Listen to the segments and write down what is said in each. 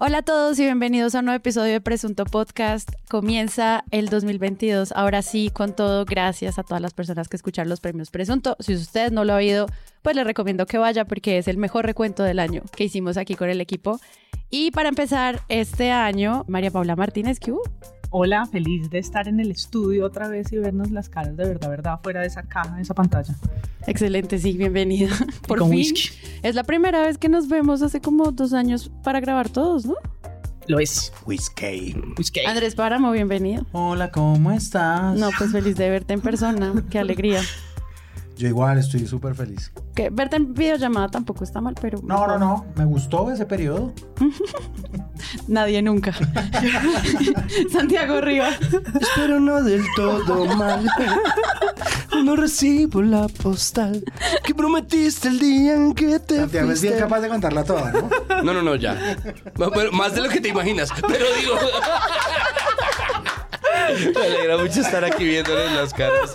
Hola a todos y bienvenidos a un nuevo episodio de Presunto Podcast. Comienza el 2022, ahora sí, con todo, gracias a todas las personas que escucharon los premios Presunto. Si usted no lo ha oído, pues le recomiendo que vaya porque es el mejor recuento del año que hicimos aquí con el equipo. Y para empezar este año, María Paula Martínez, ¿qué hubo? Hola, feliz de estar en el estudio otra vez y vernos las caras de verdad, verdad, fuera de esa caja, de esa pantalla. Excelente, sí, bienvenida. Por fin. whisky. Es la primera vez que nos vemos hace como dos años para grabar todos, ¿no? Lo es. Whisky. Whisky. Andrés Páramo, bienvenido. Hola, ¿cómo estás? No, pues feliz de verte en persona. Qué alegría. Yo igual estoy súper feliz. Que verte en videollamada tampoco está mal, pero. No, no, no. Me gustó ese periodo. Nadie nunca. Santiago Rivas. Espero no del todo mal. No recibo la postal que prometiste el día en que te Santiago es bien fuiste. capaz de contarla toda, ¿no? No, no, no, ya. Pero más de lo que te imaginas. Pero digo. Me alegra mucho estar aquí viéndoles las caras.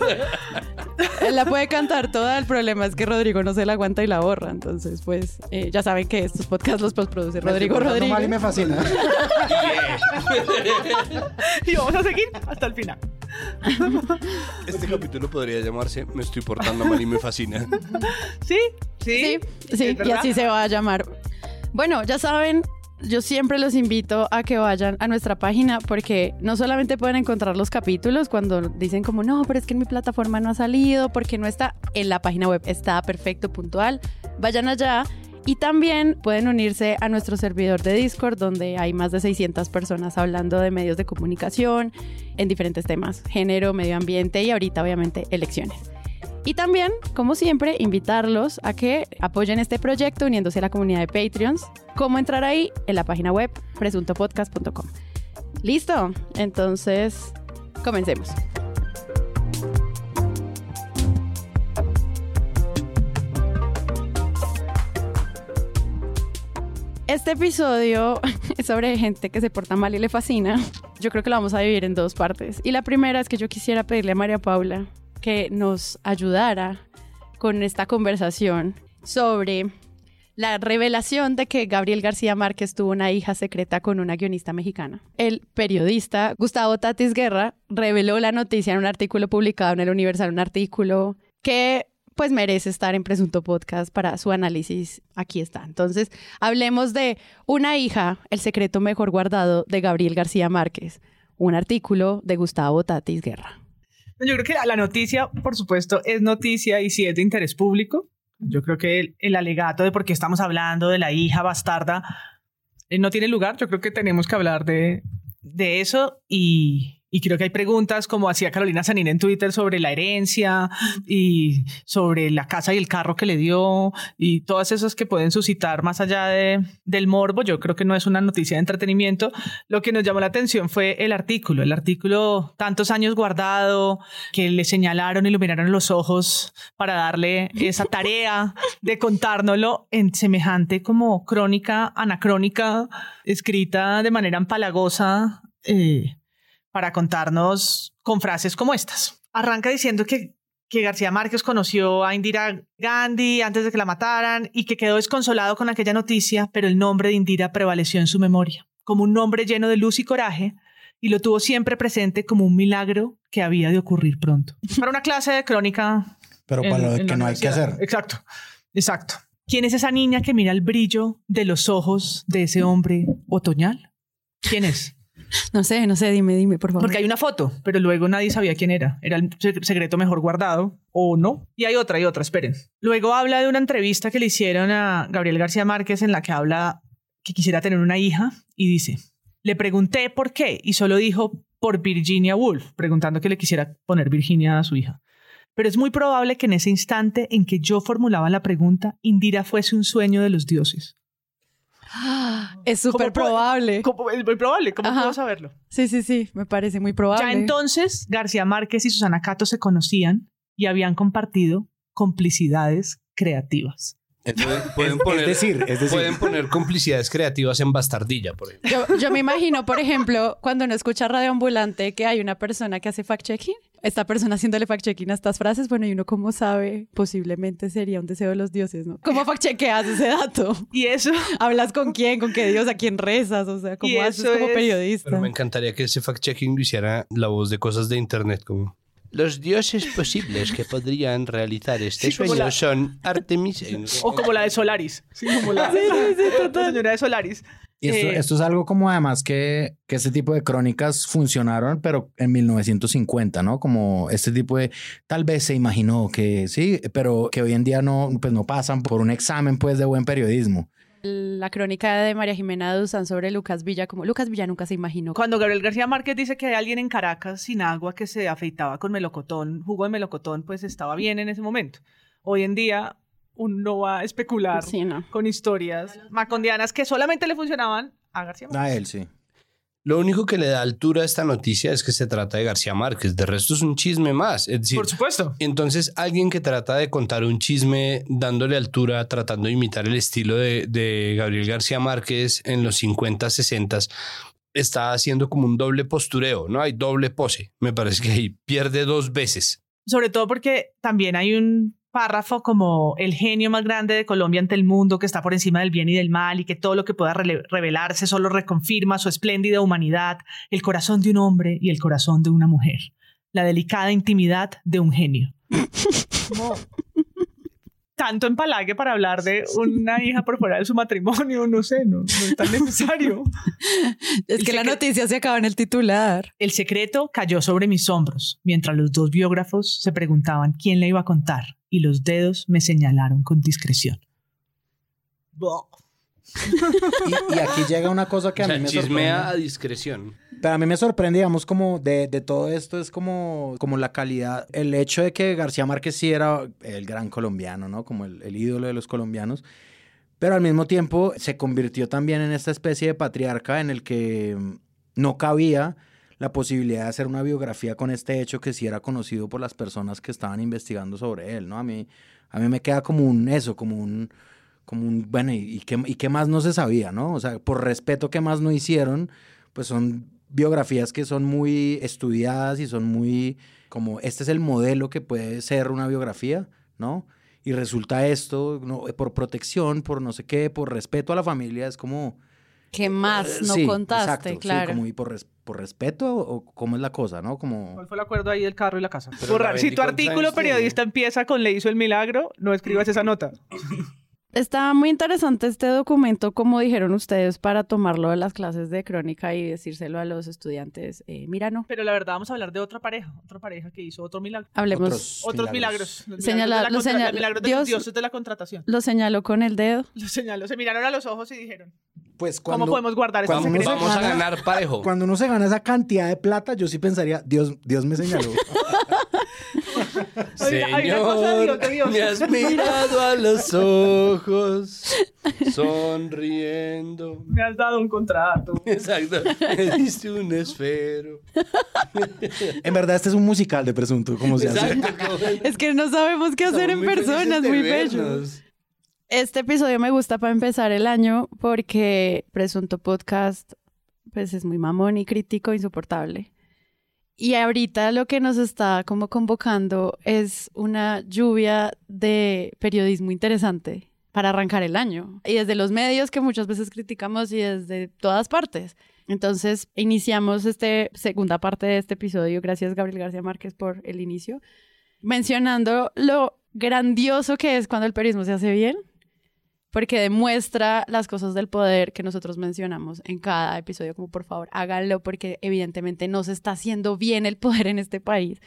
Él la puede cantar toda. El problema es que Rodrigo no se la aguanta y la borra. Entonces, pues, eh, ya saben que estos podcasts los postproduce Rodrigo Rodríguez. mal y me fascina. Y vamos a seguir hasta el final. Este capítulo podría llamarse Me estoy portando mal y me fascina. ¿Sí? Sí. Sí, sí, ¿Es y así se va a llamar. Bueno, ya saben, yo siempre los invito a que vayan a nuestra página porque no solamente pueden encontrar los capítulos cuando dicen como, no, pero es que en mi plataforma no ha salido, porque no está en la página web, está perfecto, puntual. Vayan allá. Y también pueden unirse a nuestro servidor de Discord, donde hay más de 600 personas hablando de medios de comunicación en diferentes temas, género, medio ambiente y ahorita obviamente elecciones. Y también, como siempre, invitarlos a que apoyen este proyecto uniéndose a la comunidad de Patreons. ¿Cómo entrar ahí? En la página web presuntopodcast.com. ¿Listo? Entonces, comencemos. Este episodio es sobre gente que se porta mal y le fascina. Yo creo que lo vamos a dividir en dos partes. Y la primera es que yo quisiera pedirle a María Paula que nos ayudara con esta conversación sobre la revelación de que Gabriel García Márquez tuvo una hija secreta con una guionista mexicana. El periodista Gustavo Tatis Guerra reveló la noticia en un artículo publicado en el Universal, un artículo que pues merece estar en Presunto Podcast para su análisis. Aquí está. Entonces, hablemos de una hija, el secreto mejor guardado de Gabriel García Márquez, un artículo de Gustavo Tatis Guerra. Yo creo que la, noticia, por supuesto, es noticia y si es de interés público. Yo creo que el, el alegato de por qué estamos hablando de la hija bastarda eh, no tiene lugar. Yo creo que tenemos que hablar de, de eso y, y creo que hay preguntas como hacía Carolina Sanín en Twitter sobre la herencia y sobre la casa y el carro que le dio y todas esas que pueden suscitar más allá de, del morbo. Yo creo que no es una noticia de entretenimiento. Lo que nos llamó la atención fue el artículo, el artículo tantos años guardado que le señalaron, iluminaron los ojos para darle esa tarea de contárnoslo en semejante como crónica anacrónica escrita de manera empalagosa. Eh, para contarnos con frases como estas. Arranca diciendo que, que García Márquez conoció a Indira Gandhi antes de que la mataran y que quedó desconsolado con aquella noticia, pero el nombre de Indira prevaleció en su memoria, como un nombre lleno de luz y coraje, y lo tuvo siempre presente como un milagro que había de ocurrir pronto. Para una clase de crónica. Pero en- para lo que no hay que hacer. Exacto, exacto. ¿Quién es esa niña que mira el brillo de los ojos de ese hombre otoñal? ¿Quién es? No sé, no sé, dime, dime, por favor. Porque hay una foto, pero luego nadie sabía quién era. Era el se- secreto mejor guardado o no. Y hay otra, hay otra, esperen. Luego habla de una entrevista que le hicieron a Gabriel García Márquez en la que habla que quisiera tener una hija y dice, le pregunté por qué y solo dijo por Virginia Woolf, preguntando que le quisiera poner Virginia a su hija. Pero es muy probable que en ese instante en que yo formulaba la pregunta, Indira fuese un sueño de los dioses. Es súper ¿Cómo puede- probable. ¿Cómo- es muy probable, ¿cómo Ajá. puedo saberlo? Sí, sí, sí, me parece muy probable. Ya entonces García Márquez y Susana Cato se conocían y habían compartido complicidades creativas. Entonces, pueden poner, es decir, es decir. pueden poner complicidades creativas en Bastardilla, por ejemplo. Yo, yo me imagino, por ejemplo, cuando uno escucha Radio Ambulante que hay una persona que hace fact-checking esta persona haciéndole fact-checking a estas frases, bueno, y uno cómo sabe, posiblemente sería un deseo de los dioses, ¿no? ¿Cómo fact-chequeas ese dato? Y eso, ¿Hablas con quién? ¿Con qué dios? ¿A quién rezas? O sea, ¿cómo haces como es- periodista? Pero me encantaría que ese fact-checking lo hiciera la voz de cosas de internet como... Los dioses posibles que podrían realizar este Sí, como sueño la- son Artemis... o como la de Solaris. Sí, como la, Sí, sí, sí, la total. señora de Solaris. Y esto, Eh, esto es algo como además que, que este tipo de crónicas funcionaron, pero en 1950, ¿no? Como este tipo de, tal vez se imaginó que sí, pero que hoy en día no, pues no pasan por un examen pues de buen periodismo. La crónica de María Jimena Duzán sobre Lucas Villa, como Lucas Villa nunca se imaginó. Cuando Gabriel García Márquez dice que hay alguien en Caracas sin agua que se afeitaba con melocotón, jugo de melocotón, pues estaba bien en ese momento. Hoy en día uno va a especular Sí, no. con historias macondianas que solamente le funcionaban a García Márquez. A él, sí. Lo único que le da altura a esta noticia es que se trata de García Márquez. De resto es un chisme más. Es decir, Por supuesto. entonces alguien que trata de contar un chisme dándole altura, tratando de imitar el estilo de, de Gabriel García Márquez en los 50, 60, está haciendo como un doble postureo, ¿no? Hay doble pose. Me parece que ahí pierde dos veces. Sobre todo porque también hay un párrafo como el genio más grande de Colombia ante el mundo que está por encima del bien y del mal y que todo lo que pueda revelarse solo reconfirma su espléndida humanidad, el corazón de un hombre y el corazón de una mujer, la delicada intimidad de un genio. Tanto empalague para hablar de una hija por fuera de su matrimonio, no sé, no, no es tan necesario. Es que la noticia se acaba en el titular. El secreto cayó sobre mis hombros, mientras los dos biógrafos se preguntaban quién le iba a contar, y los dedos me señalaron con discreción. Y, y aquí llega una cosa que O a mí me chismea a sorprende. discreción. Pero a mí me sorprende, digamos, como de, de todo esto es como, como la calidad, el hecho de que García Márquez sí era el gran colombiano, ¿no? Como el, el ídolo de los colombianos. Pero al mismo tiempo se convirtió también en esta especie de patriarca en el que mm, no cabía la posibilidad de hacer una biografía con este hecho que sí era conocido por las personas que estaban investigando sobre él, ¿no? A mí, a mí me queda como un eso, como un, como un, bueno, ¿y, y qué, ¿y qué más no se sabía, no? O sea, por respeto, ¿qué más no hicieron? Pues son biografías que son muy estudiadas y son muy, como, este es el modelo que puede ser una biografía, ¿no? Y resulta esto, ¿no? por protección, por no sé qué, por respeto a la familia, es como... ¿Qué más eh, no sí, contaste? exacto, sí, claro. como, y por, res- por respeto o cómo es la cosa, ¿no? Como... ¿Cuál fue el acuerdo ahí del carro y la casa? La Si tu artículo periodista empieza con le hizo el milagro, no escribas esa nota. Está muy interesante este documento, como dijeron ustedes, para tomarlo de las clases de crónica y decírselo a los estudiantes. Eh, mira, no, Pero la verdad, vamos a hablar de otra pareja, otra pareja que hizo otro milagro. hablemos. Otros Otros milagros. Señala- milagros de la los milagros de Dios- los dioses de la contratación. Lo señaló con el dedo. Lo señaló, se miraron a los ojos y dijeron, Pues ¿cómo cuando, podemos guardar ese cuando Vamos, uno se secreto? vamos a gana- ganar parejo. Cuando uno se gana esa cantidad de plata, yo sí pensaría, Dios, Dios me señaló. Hay una cosa Dios. me has mirado a los ojos, sonriendo. Me has dado un contrato. Exacto. Me diste un esfero. en verdad, este es un musical de presunto, como se hace. Exacto. Es que no sabemos qué hacer Estamos en personas, muy bello. Este episodio me gusta para empezar el año porque Presunto Podcast pues es muy mamón y crítico, insoportable. Y ahorita lo que nos está como convocando es una lluvia de periodismo interesante para arrancar el año. Y desde los medios que muchas veces criticamos y desde todas partes. Entonces, iniciamos esta segunda parte de este episodio. Gracias, Gabriel García Márquez, por el inicio. Mencionando lo grandioso que es cuando el periodismo se hace bien, porque demuestra las cosas del poder que nosotros mencionamos en cada episodio, como por favor háganlo, porque evidentemente no se está haciendo bien el poder en este país.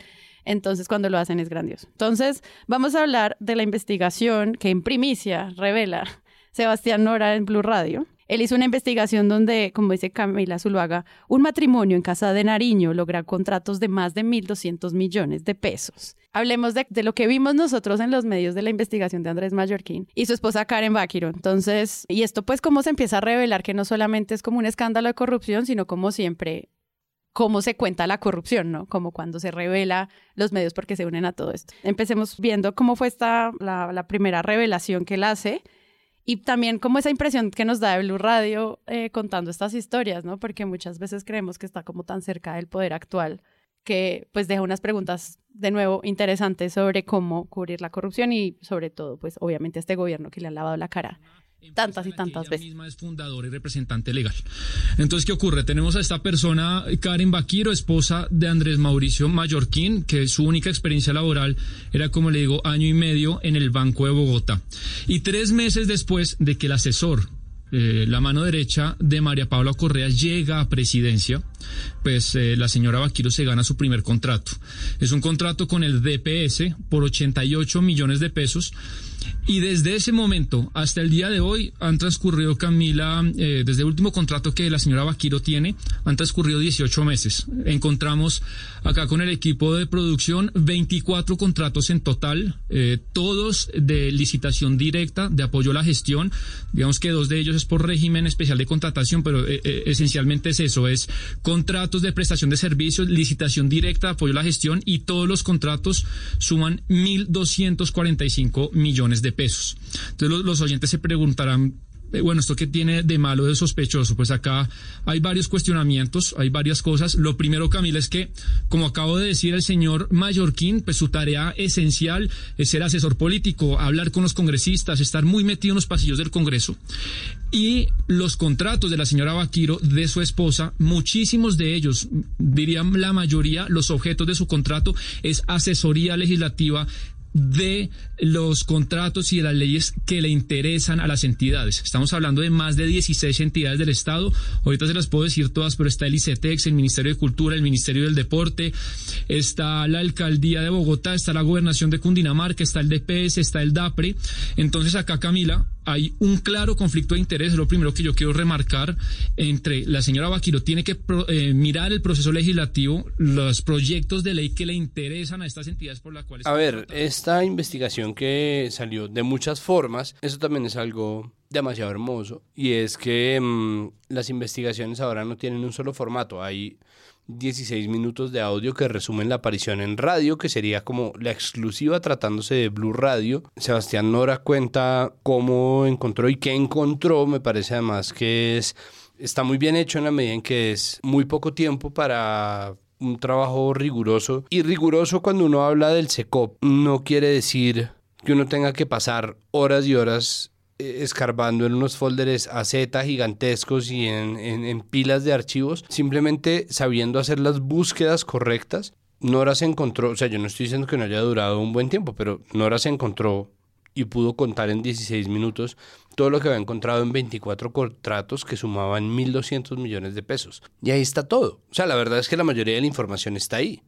Entonces, cuando lo hacen es grandioso. Entonces, vamos a hablar de la investigación que en primicia revela Sebastián Nora en Blue Radio. Él hizo una investigación donde, como dice Camila Zuluaga, un matrimonio en Casa de Nariño logra contratos de más de 1.200 millones de pesos. Hablemos de, lo que vimos nosotros en los medios de la investigación de Andrés Mallorquín y su esposa Karen Bakiro. Entonces, y esto pues cómo se empieza a revelar que no solamente es como un escándalo de corrupción, sino como siempre cómo se cuenta la corrupción, ¿no? Como cuando se revela los medios porque se unen a todo esto. Empecemos viendo cómo fue esta, la, la primera revelación que él hace y también como esa impresión que nos da de Blue Radio eh, contando estas historias, ¿no? Porque muchas veces creemos que está como tan cerca del poder actual que pues deja unas preguntas de nuevo interesantes sobre cómo cubrir la corrupción y sobre todo, pues obviamente este gobierno que le ha lavado la cara tantas y tantas veces. misma es fundadora y representante legal. Entonces, ¿qué ocurre? Tenemos a esta persona, Karen Baquiro, esposa de Andrés Mauricio Mallorquín, que su única experiencia laboral era, como le digo, año y medio en el Banco de Bogotá. Y tres meses después de que el asesor eh, la mano derecha de María Paula Correa llega a presidencia, pues eh, la señora Baquiro se gana su primer contrato. Es un contrato con el DPS por 88 millones de pesos y desde ese momento hasta el día de hoy han transcurrido, Camila, eh, desde el último contrato que la señora Vaquiro tiene, han transcurrido 18 meses. Encontramos acá con el equipo de producción 24 contratos en total, eh, todos de licitación directa, de apoyo a la gestión. Digamos que dos de ellos es por régimen especial de contratación, pero eh, esencialmente es eso, es contratos de prestación de servicios, licitación directa, apoyo a la gestión y todos los contratos suman 1.245 millones de pesos. Entonces los, oyentes se preguntarán, eh, bueno, ¿esto qué tiene de malo, de sospechoso? Pues acá hay varios cuestionamientos, hay varias cosas. Lo primero, Camila, es que, como acabo de decir el señor Mallorquín, pues su tarea esencial es ser asesor político, hablar con los congresistas, estar muy metido en los pasillos del Congreso. Y los contratos de la señora Vaquiro, de su esposa, muchísimos de ellos, dirían la mayoría, los objetos de su contrato es asesoría legislativa de los contratos y de las leyes que le interesan a las entidades. Estamos hablando de más de 16 entidades del Estado. Ahorita se las puedo decir todas, pero está el ICETEX, el Ministerio de Cultura, el Ministerio del Deporte, está la Alcaldía de Bogotá, está la Gobernación de Cundinamarca, está el DPS, está el DAPRE. Entonces acá, Camila, hay un claro conflicto de interés, lo primero que yo quiero remarcar, entre la señora Vaquiro tiene que eh, mirar el proceso legislativo, los proyectos de ley que le interesan a estas entidades por las cuales... A ver, esta investigación que salió de muchas formas, eso también es algo demasiado hermoso, y es que mm, las investigaciones ahora no tienen un solo formato, hay 16 minutos de audio que resumen la aparición en radio, que sería como la exclusiva tratándose de Blue Radio. Sebastián Nora cuenta cómo encontró y qué encontró. Me parece además que es, está muy bien hecho en la medida en que es muy poco tiempo para un trabajo riguroso. Y riguroso cuando uno habla del SECOP no quiere decir que uno tenga que pasar horas y horas escarbando en unos folders AZ gigantescos y en, en, pilas de archivos, simplemente sabiendo hacer las búsquedas correctas. Nora se encontró, o sea, yo no estoy diciendo que no haya durado un buen tiempo, pero Nora se encontró y pudo contar en 16 minutos todo lo que había encontrado en 24 contratos que sumaban 1.200 millones de pesos. Y ahí está todo. O sea, la verdad es que la mayoría de la información está ahí.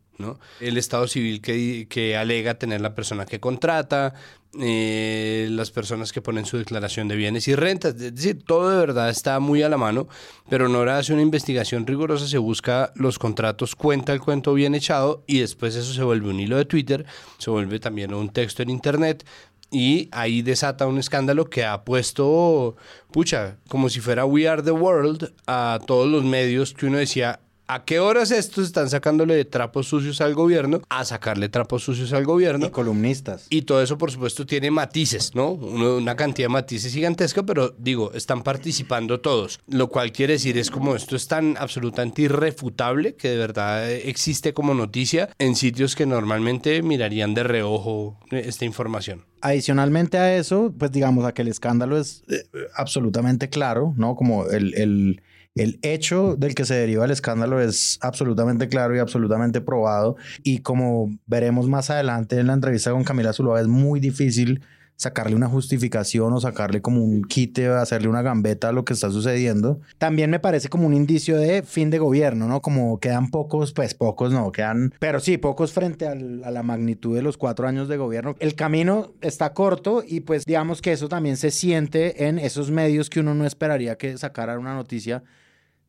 El estado civil que, que alega tener la persona que contrata, eh, las personas que ponen su declaración de bienes y rentas. Es decir, todo de verdad está muy a la mano, pero Nora hace una investigación rigurosa, se busca los contratos, cuenta el cuento bien echado y después eso se vuelve un hilo de Twitter, se vuelve también un texto en Internet. Y ahí desata un escándalo que ha puesto, pucha, como si fuera We Are the World a todos los medios que uno decía, ¿A qué horas estos están sacándole de trapos sucios al gobierno? A sacarle trapos sucios al gobierno. Y columnistas. Y todo eso, por supuesto, tiene matices, ¿no? una cantidad de matices gigantesca, pero digo, están participando todos. Lo cual quiere decir es como esto es tan absolutamente irrefutable que de verdad existe como noticia en sitios que normalmente mirarían de reojo esta información. Adicionalmente a eso, pues digamos a que el escándalo es eh, absolutamente claro, ¿no? Como el, el el hecho del que se deriva el escándalo es absolutamente claro y absolutamente probado. Y como veremos más adelante en la entrevista con Camila Zuluaga es muy difícil sacarle una justificación o sacarle como un quite, hacerle una gambeta a lo que está sucediendo. También me parece como un indicio de fin de gobierno, ¿no? Como quedan pocos, pues pocos no, quedan, pero sí, pocos frente a la magnitud de los cuatro años de gobierno. El camino está corto y pues digamos que eso también se siente en esos medios que uno no esperaría que sacaran una noticia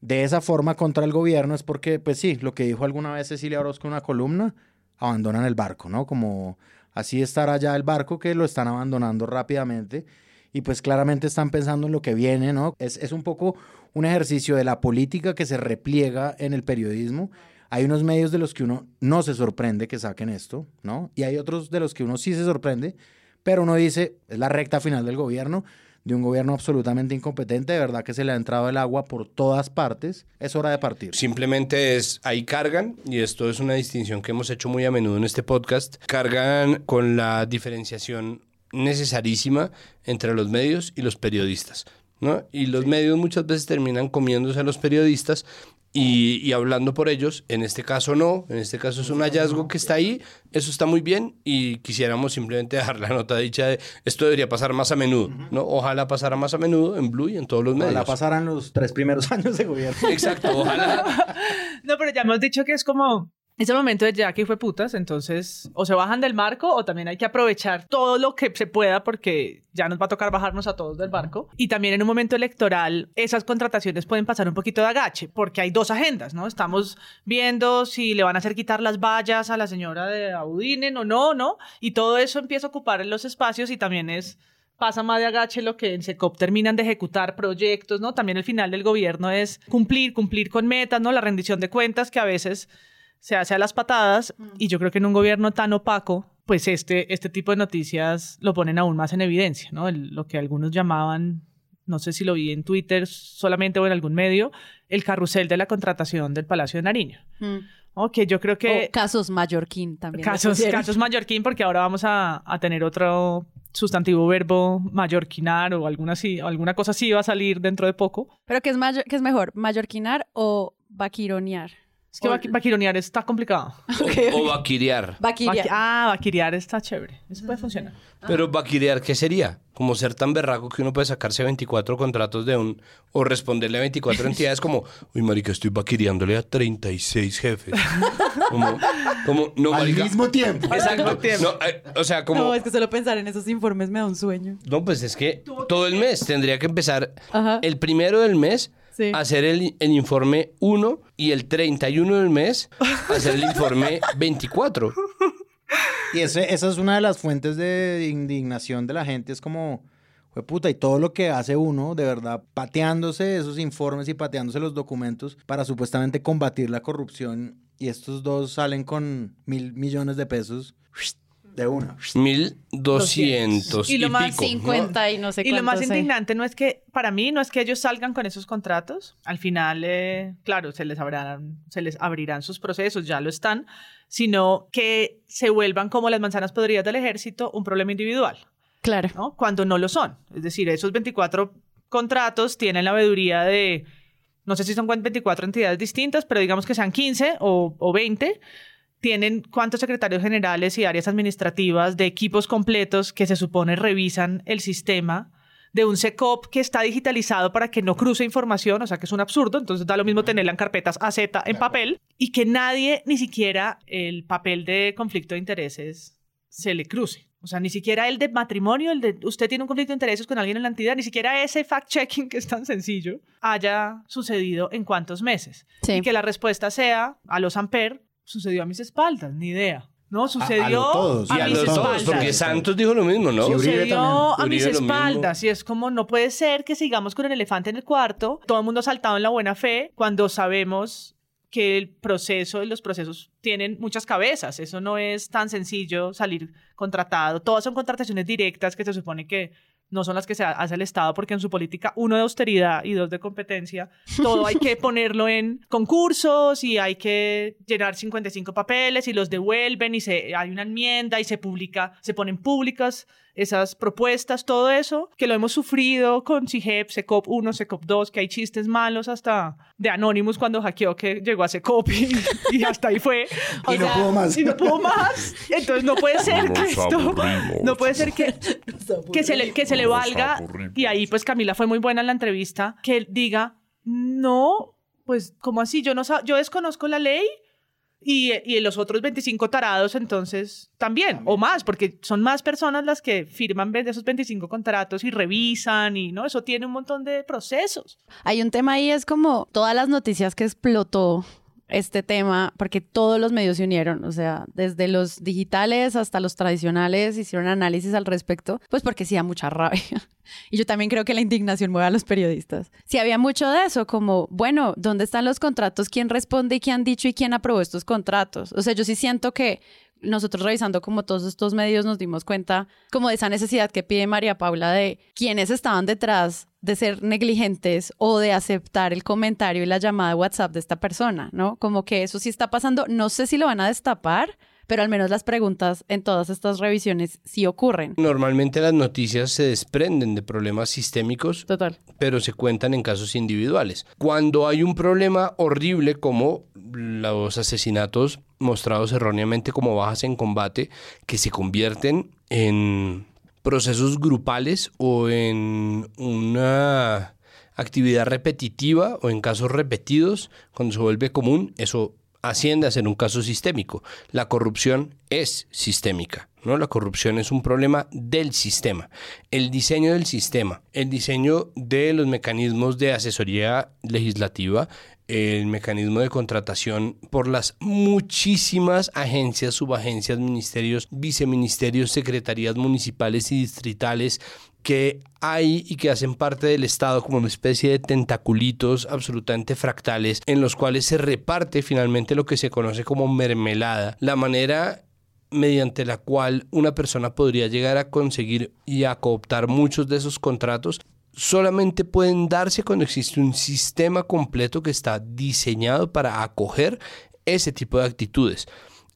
de esa forma contra el gobierno es porque, pues sí, lo que dijo alguna vez Cecilia Orozco en una columna, abandonan el barco, ¿no? Como así estará ya el barco que lo están abandonando rápidamente y pues claramente están pensando en lo que viene, ¿no? Es, es un poco un ejercicio de la política que se repliega en el periodismo. Hay unos medios de los que uno no se sorprende que saquen esto, ¿no? Y hay otros de los que uno sí se sorprende, pero uno dice, es la recta final del gobierno, de un gobierno absolutamente incompetente, de verdad que se le ha entrado el agua por todas partes, es hora de partir. Simplemente es, ahí cargan, y esto es una distinción que hemos hecho muy a menudo en este podcast, cargan con la diferenciación necesarísima entre los medios y los periodistas. ¿no? Y los medios muchas veces terminan comiéndose a los periodistas y, y, hablando por ellos. En este caso no, en este caso es un hallazgo que está ahí, eso está muy bien y quisiéramos simplemente dejar la nota dicha de esto debería pasar más a menudo, ¿no? Ojalá pasara más a menudo en Blue y en todos los medios. Ojalá pasaran los tres primeros años de gobierno. Exacto, ojalá. no, pero ya hemos dicho que es como es el momento de ya que fue putas, entonces o se bajan del barco o también hay que aprovechar todo lo que se pueda porque ya nos va a tocar bajarnos a todos del barco. Y también en un momento electoral esas contrataciones pueden pasar un poquito de agache porque hay dos agendas, ¿no? Estamos viendo si le van a hacer quitar las vallas a la señora de Audinen o no, ¿no? Y todo eso empieza a ocupar los espacios y también es pasa más de agache lo que en SECOP terminan de ejecutar proyectos, ¿no? También el final del gobierno es cumplir, cumplir con metas, ¿no? La rendición de cuentas que a veces se hace a las patadas y yo creo que en un gobierno tan opaco, pues este, este tipo de noticias lo ponen aún más en evidencia, ¿no? lo que algunos llamaban, no sé si lo vi en Twitter solamente o en algún medio, el carrusel de la contratación del Palacio de Nariño. Ok, yo creo que... O casos mallorquín también. Casos, casos mallorquín, porque ahora vamos a, a tener otro sustantivo verbo mallorquinar o alguna, así, alguna cosa así va a salir dentro de poco. ¿Pero qué es, mayor, qué es mejor, mallorquinar o vaquironear? Es que o... vaquironear está complicado. O, o vaquirear. Vaquirear. ah, vaquirear está chévere. Eso puede funcionar. Pero vaquirear, ¿qué sería? Como ser tan berraco que uno puede sacarse 24 contratos de un... O responderle a 24 entidades como... Uy, marica, estoy vaquireándole a 36 jefes. Como... como no, Al marica. mismo tiempo. Exacto. No, eh, o sea, como... No, es que solo pensar en esos informes me da un sueño. No, pues es que todo el mes tendría que empezar... Ajá. El primero del mes Sí. hacer el, el informe 1 y el 31 del mes hacer el informe 24. Y ese- esa es una de las fuentes de indignación de la gente. Es como, "Jue puta, y todo lo que hace uno, de verdad, pateándose esos informes y pateándose los documentos para supuestamente combatir la corrupción. Y estos dos salen con mil millones de pesos de una. 1200 y, Y lo más pico. 50 y no sé Y lo más cuántos, sí. indignante no es que, para mí, no es que ellos salgan con esos contratos. Al final, eh, claro, se les, abrirán, se les abrirán sus procesos, ya lo están, sino que se vuelvan como las manzanas podridas del ejército un problema individual, Claro. ¿no? Cuando no lo son. Es decir, esos 24 contratos tienen la veeduría de, no sé si son 24 entidades distintas, pero digamos que sean 15 o, o 20 tienen cuántos secretarios generales y áreas administrativas de equipos completos que se supone revisan el sistema de un SECOP que está digitalizado para que no cruce información, o sea que es un absurdo, entonces da lo mismo tenerla en carpetas AZ en papel y que nadie, ni siquiera el papel de conflicto de intereses se le cruce. O sea, ni siquiera el de matrimonio, el de usted tiene un conflicto de intereses con alguien en la entidad, ni siquiera ese fact-checking que es tan sencillo haya sucedido en cuántos meses. Sí. Y que la respuesta sea a los Amper, sucedió a mis espaldas, ni idea. No, sucedió lo todos, a, Y a mis los espaldas. todos, porque Santos dijo lo mismo, ¿no? Sí, Sucedió también. a mis espaldas y es como no puede ser que sigamos con el elefante en el cuarto, todo el mundo saltado en la buena fe cuando sabemos que el proceso y los procesos tienen muchas cabezas. Eso no es tan sencillo salir contratado. Todas son contrataciones directas que se supone que no son las que se hace el Estado porque en su política, uno de austeridad y dos de competencia, todo hay que ponerlo en concursos y hay que llenar 55 papeles y los devuelven y se, hay una enmienda y se publica, se ponen públicas esas propuestas, todo eso, que lo hemos sufrido con CIGEP, SECOP 1, SECOP 2, que hay chistes malos hasta de Anonymous cuando hackeó que llegó a SECOP y, y hasta ahí fue. Y no pudo más. Y no pudo más. Entonces no puede ser que esto, no puede ser que, que se le, que se le valga. Y ahí pues Camila fue muy buena en la entrevista, que él diga, no, pues ¿cómo así? Yo, no yo desconozco la ley. Y, y los otros 25 tarados, entonces, también, o más, porque son más personas las que firman de esos 25 contratos y revisan, y no, eso tiene un montón de procesos. Hay un tema ahí, es como todas las noticias que explotó este tema, porque todos los medios se unieron, o sea, desde los digitales hasta los tradicionales hicieron análisis al respecto, pues porque sí da mucha rabia. Y yo también creo que la indignación mueve a los periodistas. Sí había mucho de eso, como, bueno, ¿dónde están los contratos? ¿Quién responde y quién han dicho y quién aprobó estos contratos? O sea, yo sí siento que nosotros revisando como todos estos medios nos dimos cuenta como de esa necesidad que pide María Paula de quienes estaban detrás de ser negligentes o de aceptar el comentario y la llamada de WhatsApp de esta persona, ¿no? Como que eso sí está pasando, no sé si lo van a destapar, pero al menos las preguntas en todas estas revisiones sí ocurren. Normalmente las noticias se desprenden de problemas sistémicos, Total. pero se cuentan en casos individuales. Cuando hay un problema horrible como los asesinatos mostrados erróneamente como bajas en combate, que se convierten en procesos grupales o en una actividad repetitiva o en casos repetidos, cuando se vuelve común, eso asciende a ser un caso sistémico. La corrupción es sistémica, ¿no? La corrupción es un problema del sistema. El diseño del sistema, el diseño de los mecanismos de asesoría legislativa, el mecanismo de contratación por las muchísimas agencias, subagencias, ministerios, viceministerios, secretarías municipales y distritales que hay y que hacen parte del Estado como una especie de tentaculitos absolutamente fractales en los cuales se reparte finalmente lo que se conoce como mermelada, la manera mediante la cual una persona podría llegar a conseguir y a cooptar muchos de esos contratos solamente pueden darse cuando existe un sistema completo que está diseñado para acoger ese tipo de actitudes.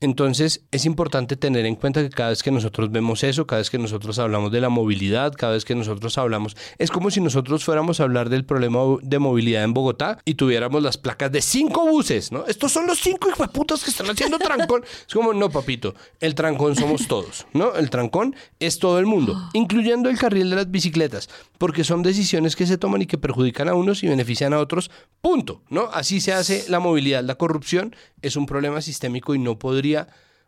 Entonces es importante tener en cuenta que cada vez que nosotros vemos eso, cada vez que nosotros hablamos de la movilidad, cada vez que nosotros hablamos, es como si nosotros fuéramos a hablar del problema de movilidad en Bogotá y tuviéramos las placas de cinco buses, ¿no? Estos son los cinco putas que están haciendo trancón. Es como, no, papito, el trancón somos todos, ¿no? El trancón es todo el mundo, incluyendo el carril de las bicicletas, porque son decisiones que se toman y que perjudican a unos y benefician a otros, punto, ¿no? Así se hace la movilidad, la corrupción es un problema sistémico y no podría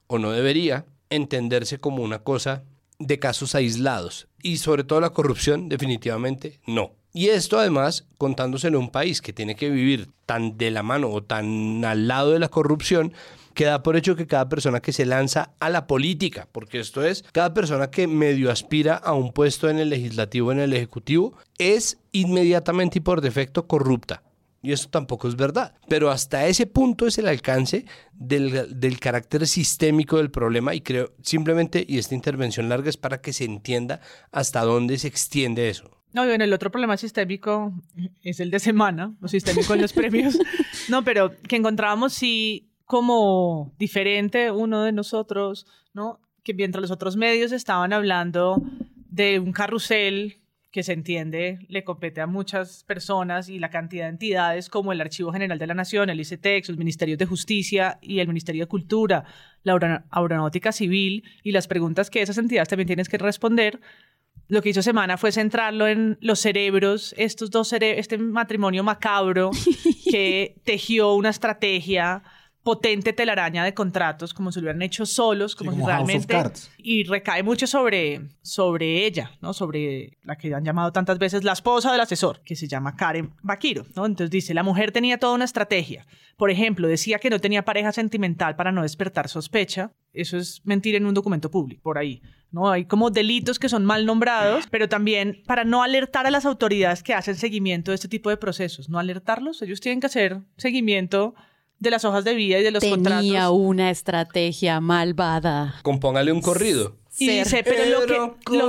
o no debería entenderse como una cosa de casos aislados. Y sobre todo la corrupción, definitivamente no. Y esto además contándoselo a un país que tiene que vivir tan de la mano o tan al lado de la corrupción, queda por hecho que cada persona que se lanza a la política, porque esto es, cada persona que medio aspira a un puesto en el legislativo, en el ejecutivo, es inmediatamente y por defecto corrupta. Y eso tampoco es verdad. Pero hasta ese punto es el alcance del, del, carácter sistémico del problema y creo simplemente, y esta intervención larga es para que se entienda hasta dónde se extiende eso. No, bueno, el otro problema sistémico es el de semana, o sistémico en los premios. No, pero que encontrábamos sí como diferente uno de nosotros, ¿no? Que mientras los otros medios estaban hablando de un carrusel que se entiende le compete a muchas personas y la cantidad de entidades como el Archivo General de la Nación, el ICETEX, los Ministerios de Justicia y el Ministerio de Cultura, la Aeronáutica Civil y las preguntas que esas entidades también tienen que responder. Lo que hizo Semana fue centrarlo en los cerebros, estos dos cere este matrimonio macabro que tejió una estrategia potente telaraña de contratos, como si lo hubieran hecho solos, como, Sí, si como of realmente... Y recae mucho sobre, sobre ella, ¿no? Sobre la que han llamado tantas veces la esposa del asesor, que se llama Karen Bakiro, ¿no? Entonces dice, la mujer tenía toda una estrategia. Por ejemplo, decía que no tenía pareja sentimental para no despertar sospecha. Eso es mentir en un documento público, por ahí. ¿no? Hay como delitos que son mal nombrados, pero también para no alertar a las autoridades que hacen seguimiento de este tipo de procesos, no alertarlos, ellos tienen que hacer seguimiento de las hojas de vida y de los Tenía contratos. una estrategia malvada. Compóngale un corrido. Y dice, pero lo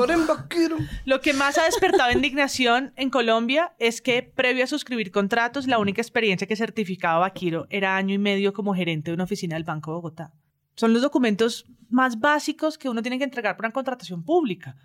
que, lo que más ha despertado indignación en Colombia es que previo a suscribir contratos, la única experiencia que certificaba Vaquiro era año y medio como gerente de una oficina del Banco de Bogotá. Son los documentos más básicos que uno tiene que entregar para una contratación pública,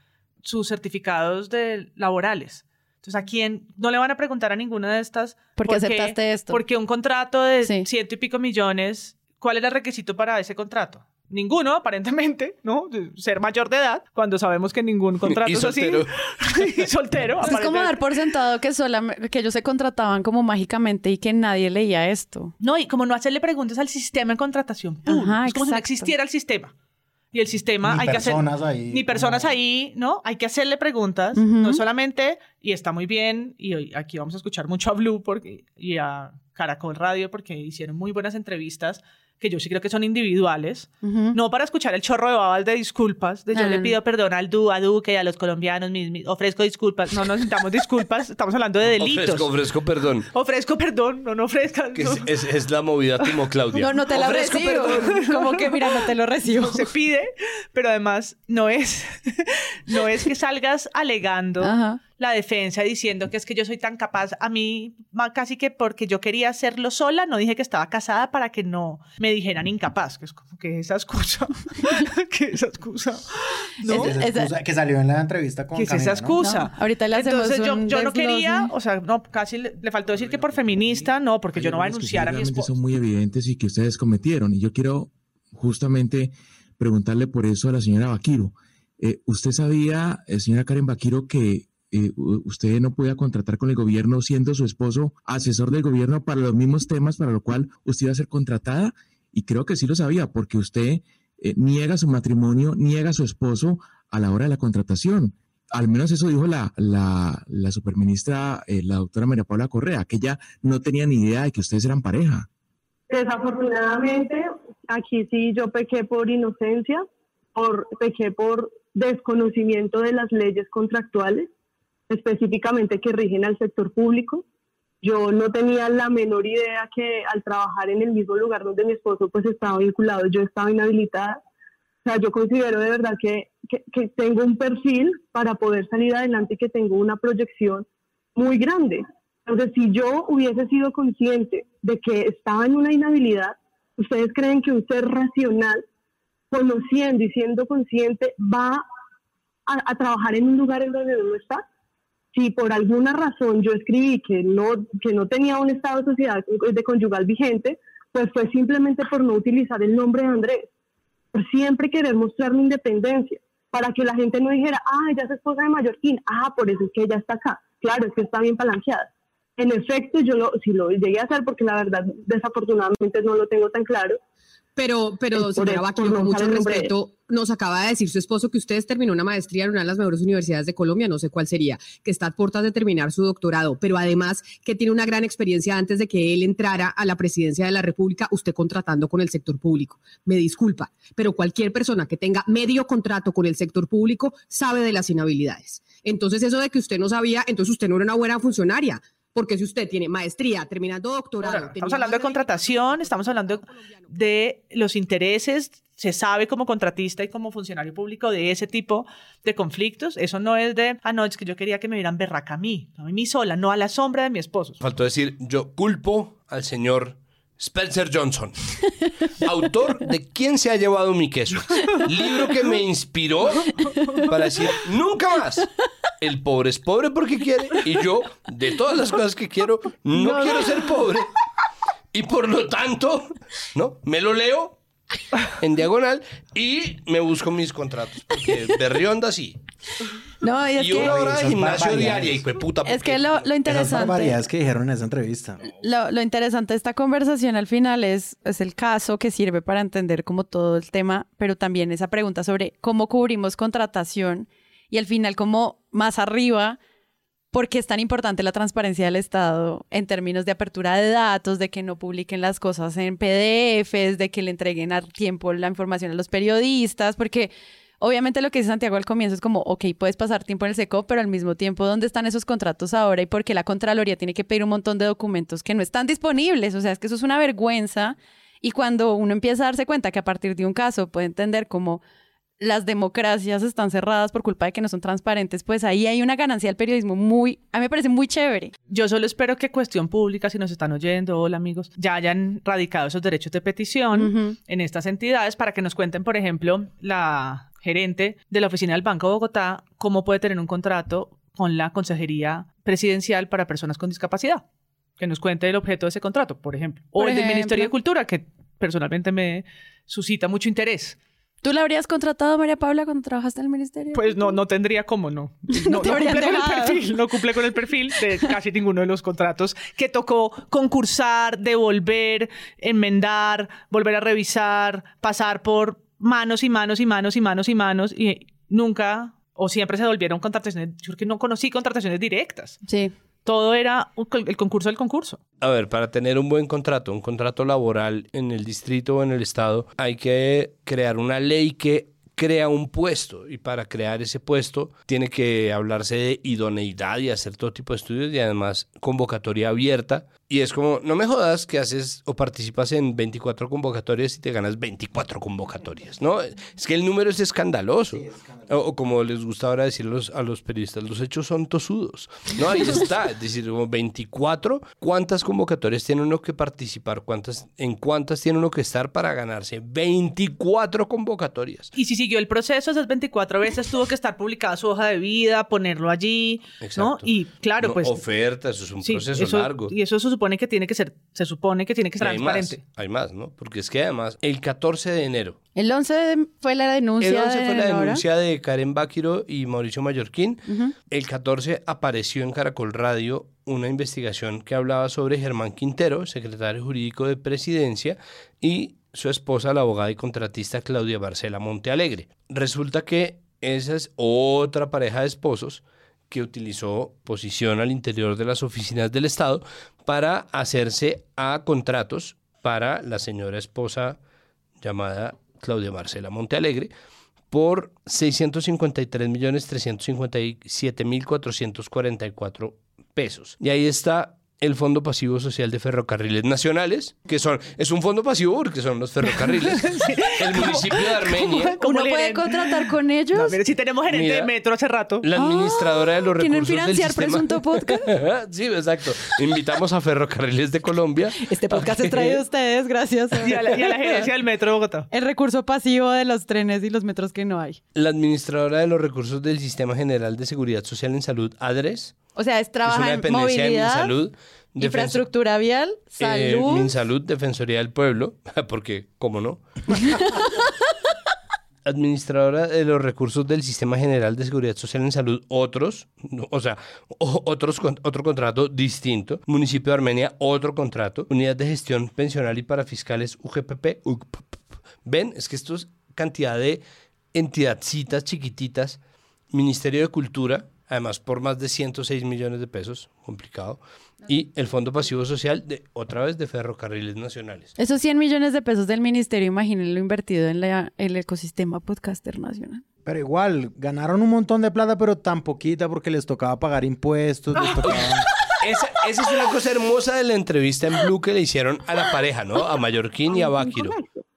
sus certificados de laborales. Entonces, ¿a quién no le van a preguntar a ninguna de estas? ¿Por qué aceptaste esto? Porque un contrato de Sí. ciento y pico millones, ¿cuál era el requisito para ese contrato? Ninguno, aparentemente, ¿no? Ser mayor de edad, cuando sabemos que ningún contrato Y es así. soltero. y soltero. Es como dar por sentado que, solam- que ellos se contrataban como mágicamente y que nadie leía esto. No, y como no hacerle preguntas al sistema de contratación. Ajá, es como si no existiera el sistema. Y el sistema Ni hay que hacer. personas ahí, Ni personas como- ahí, ¿no? Hay que hacerle preguntas. No solamente, y está muy bien, y hoy aquí vamos a escuchar mucho a Blue porque, y a Caracol Radio porque hicieron muy buenas entrevistas que yo sí creo que son individuales, Ujú. no para escuchar el chorro de babas de disculpas, de yo No, le pido perdón al du, a Duque y a los colombianos, mis- mis- ofrezco disculpas, no necesitamos disculpas, estamos hablando de delitos. Ofrezco, ofrezco perdón. Ofrezco perdón, no, no ofrezcan. No. es, es- es la movida Timo Claudia. No, no te la Ofrezco recibo. perdón. Como que, mira, no te lo recibo. se pide, pero además no es, no es que salgas alegando Ajá. La defensa diciendo que es que yo soy tan capaz. A mí, casi que porque yo quería hacerlo sola, no dije que estaba casada para que no me dijeran incapaz, que es como que esa excusa, que esa excusa, ¿no? Es- Esa esa- excusa que salió en la entrevista con que es esa excusa. No, ahorita le hacemos Entonces yo, un yo no quería, o sea, no, casi le, le faltó decir que por feminista, no, porque yo no voy a denunciar a mi esposo. son muy evidentes y que ustedes cometieron. Y yo quiero justamente preguntarle por eso a la señora Vaquiro. Eh, ¿Usted sabía, eh, señora Karen Vaquiro, que eh, usted no podía contratar con el gobierno siendo su esposo asesor del gobierno para los mismos temas para lo cual usted iba a ser contratada? Y creo que sí lo sabía, porque usted eh, niega su matrimonio, niega su esposo a la hora de la contratación. Al menos eso dijo la, la, la superministra, eh, la doctora María Paula Correa, que ella no tenía ni idea de que ustedes eran pareja. Desafortunadamente, aquí sí yo pequé por inocencia, por, pequé por desconocimiento de las leyes contractuales, específicamente que rigen al sector público. Yo no tenía la menor idea que al trabajar en el mismo lugar donde mi esposo pues estaba vinculado, yo estaba inhabilitada. O sea, yo considero de verdad que, que, que tengo un perfil para poder salir adelante y que tengo una proyección muy grande. Entonces, si yo hubiese sido consciente de que estaba en una inhabilidad, ¿ustedes creen que un ser racional, conociendo y siendo consciente, va a, a trabajar en un lugar en donde no está? Si por alguna razón yo escribí que no, que no tenía un estado de sociedad de conyugal vigente, pues fue simplemente por no utilizar el nombre de Andrés. Por siempre querer mostrar mi independencia, para que la gente no dijera, ah, ella es esposa de Mallorquín, ah, por eso es que ella está acá. Claro, es que está bien palanqueada. En efecto, yo lo, si lo llegué a hacer, porque la verdad, desafortunadamente no lo tengo tan claro, Pero, pero señora no con mucho respeto, nos acaba de decir su esposo que ustedes terminó una maestría en una de las mejores universidades de Colombia, no sé cuál sería, que está a puertas de terminar su doctorado, pero además que tiene una gran experiencia antes de que él entrara a la presidencia de la República, usted contratando con el sector público. Me disculpa, pero cualquier persona que tenga medio contrato con el sector público sabe de las inhabilidades. Entonces, eso de que usted no sabía, entonces usted no era una buena funcionaria. Porque si usted tiene maestría, terminando doctorado, Ahora, estamos hablando de contratación, estamos hablando de los intereses, se sabe como contratista y como funcionario público de ese tipo de conflictos. Eso no es de, ah, no, es que yo quería que me vieran berraca a mí, a mí sola, no a la sombra de mi esposo. Faltó decir, yo culpo al señor Spencer Johnson, autor de ¿Quién se ha llevado mi queso? Libro que me inspiró para decir, nunca más. El pobre es pobre porque quiere y yo, de todas las cosas que quiero, no, quiero ser pobre. Y por lo tanto, ¿no? Me lo leo en diagonal y me busco mis contratos. Porque berrionda sí. No, y es Y que, una hora de esas gimnasio diaria, hijo de puta. es que lo, lo Esas interesante... barbaridades que dijeron en esa entrevista. Lo, lo interesante de esta conversación al final es, es el caso que sirve para entender como todo el tema, pero también esa pregunta sobre cómo cubrimos contratación y al final como más arriba, por qué es tan importante la transparencia del Estado en términos de apertura de datos, de que no publiquen las cosas en PDFs, de que le entreguen a tiempo la información a los periodistas, porque obviamente lo que dice Santiago al comienzo es como, ok, puedes pasar tiempo en el SECO, pero al mismo tiempo, ¿dónde están esos contratos ahora? Y porque la Contraloría tiene que pedir un montón de documentos que no están disponibles. O sea, es que eso es una vergüenza. Y cuando uno empieza a darse cuenta que a partir de un caso puede entender cómo las democracias están cerradas por culpa de que no son transparentes, pues ahí hay una ganancia del periodismo muy, a mí me parece muy chévere. Yo solo espero que Cuestión Pública, si nos están oyendo, hola amigos, ya hayan radicado esos derechos de petición en estas entidades para que nos cuenten, por ejemplo, la gerente de la oficina del Banco de Bogotá, cómo puede tener un contrato con la Consejería Presidencial para Personas con Discapacidad. Que nos cuente el objeto de ese contrato, por ejemplo. O Por el del. Ministerio de Cultura, que personalmente me suscita mucho interés. ¿Tú la habrías contratado, María Paula, cuando trabajaste en el ministerio? Pues no, no tendría cómo no. No cumple con el perfil, no cumple con el perfil de casi ninguno de los contratos que tocó concursar, devolver, enmendar, volver a revisar, pasar por manos y manos y manos y manos y manos y nunca o siempre se volvieron contrataciones. Yo creo que no conocí contrataciones directas. Sí. Todo era el concurso del concurso. A ver, para tener un buen contrato, un contrato laboral en el distrito o en el estado, hay que crear una ley que crea un puesto y para crear ese puesto tiene que hablarse de idoneidad y hacer todo tipo de estudios y además convocatoria abierta. Y es como, no me jodas que haces o participas en 24 convocatorias y te ganas 24 convocatorias, ¿no? Es que el número es escandaloso. O, como les gusta ahora decir a los periodistas, los hechos son tosudos. No, ahí está. Es decir, como 24, ¿cuántas convocatorias tiene uno que participar? ¿Cuántas, ¿En cuántas tiene uno que estar para ganarse 24 convocatorias? Y si siguió el proceso, esas 24 veces tuvo que estar publicada su hoja de vida, ponerlo allí, ¿no? Y claro, pues... Oferta, eso es un proceso largo. Y eso se supone que tiene que ser, se supone que tiene que ser transparente. hay más, ¿no? Porque es que además, el 14 de enero... El 11 fue la denuncia El 11 fue la denuncia de Karen Báquiro y Mauricio Mallorquín. El 14 apareció en Caracol Radio una investigación que hablaba sobre Germán Quintero, secretario jurídico de Presidencia, y su esposa, la abogada y contratista Claudia Barcela Montealegre. Resulta que esa es otra pareja de esposos que utilizó posición al interior de las oficinas del Estado para hacerse a contratos para la señora esposa llamada Claudia Marcela Montealegre por 653.357.444 pesos. Y ahí está el Fondo Pasivo Social de Ferrocarriles Nacionales, que son, es un fondo pasivo porque son los ferrocarriles. El municipio de Armenia. ¿Uno puede contratar con ellos? No, mire, si tenemos gerente de metro hace rato. La administradora de los recursos financiar del sistema. Presunto Podcast? sí, exacto. Invitamos a Ferrocarriles de Colombia. Este podcast es traído a ustedes gracias a... Y, a la, gerencia del metro de Bogotá. El recurso pasivo de los trenes y los metros que no hay. La administradora de los recursos del Sistema General de Seguridad Social en Salud, ADRES, o sea, es trabajar en movilidad, infraestructura vial, eh, salud. Minsalud, Defensoría del Pueblo, porque, ¿cómo no? Administradora de los recursos del Sistema General de Seguridad Social en Salud, otros, o sea, otros, otro contrato distinto. Municipio de Armenia, otro contrato. Unidad de Gestión Pensional y Parafiscales, UGPP. Ven, es que esto es cantidad de entidadcitas chiquititas. Ministerio de Cultura, además por más de 106 millones de pesos, complicado, y el Fondo Pasivo Social, de otra vez de Ferrocarriles Nacionales. Esos 100 millones de pesos del ministerio, imagínenlo invertido en el ecosistema podcaster nacional. Pero igual, ganaron un montón de plata, pero tan poquita porque les tocaba pagar impuestos, Esa, es una cosa hermosa de la entrevista en Blue que le hicieron a la pareja, ¿no? A Mallorquín y a Báquiro.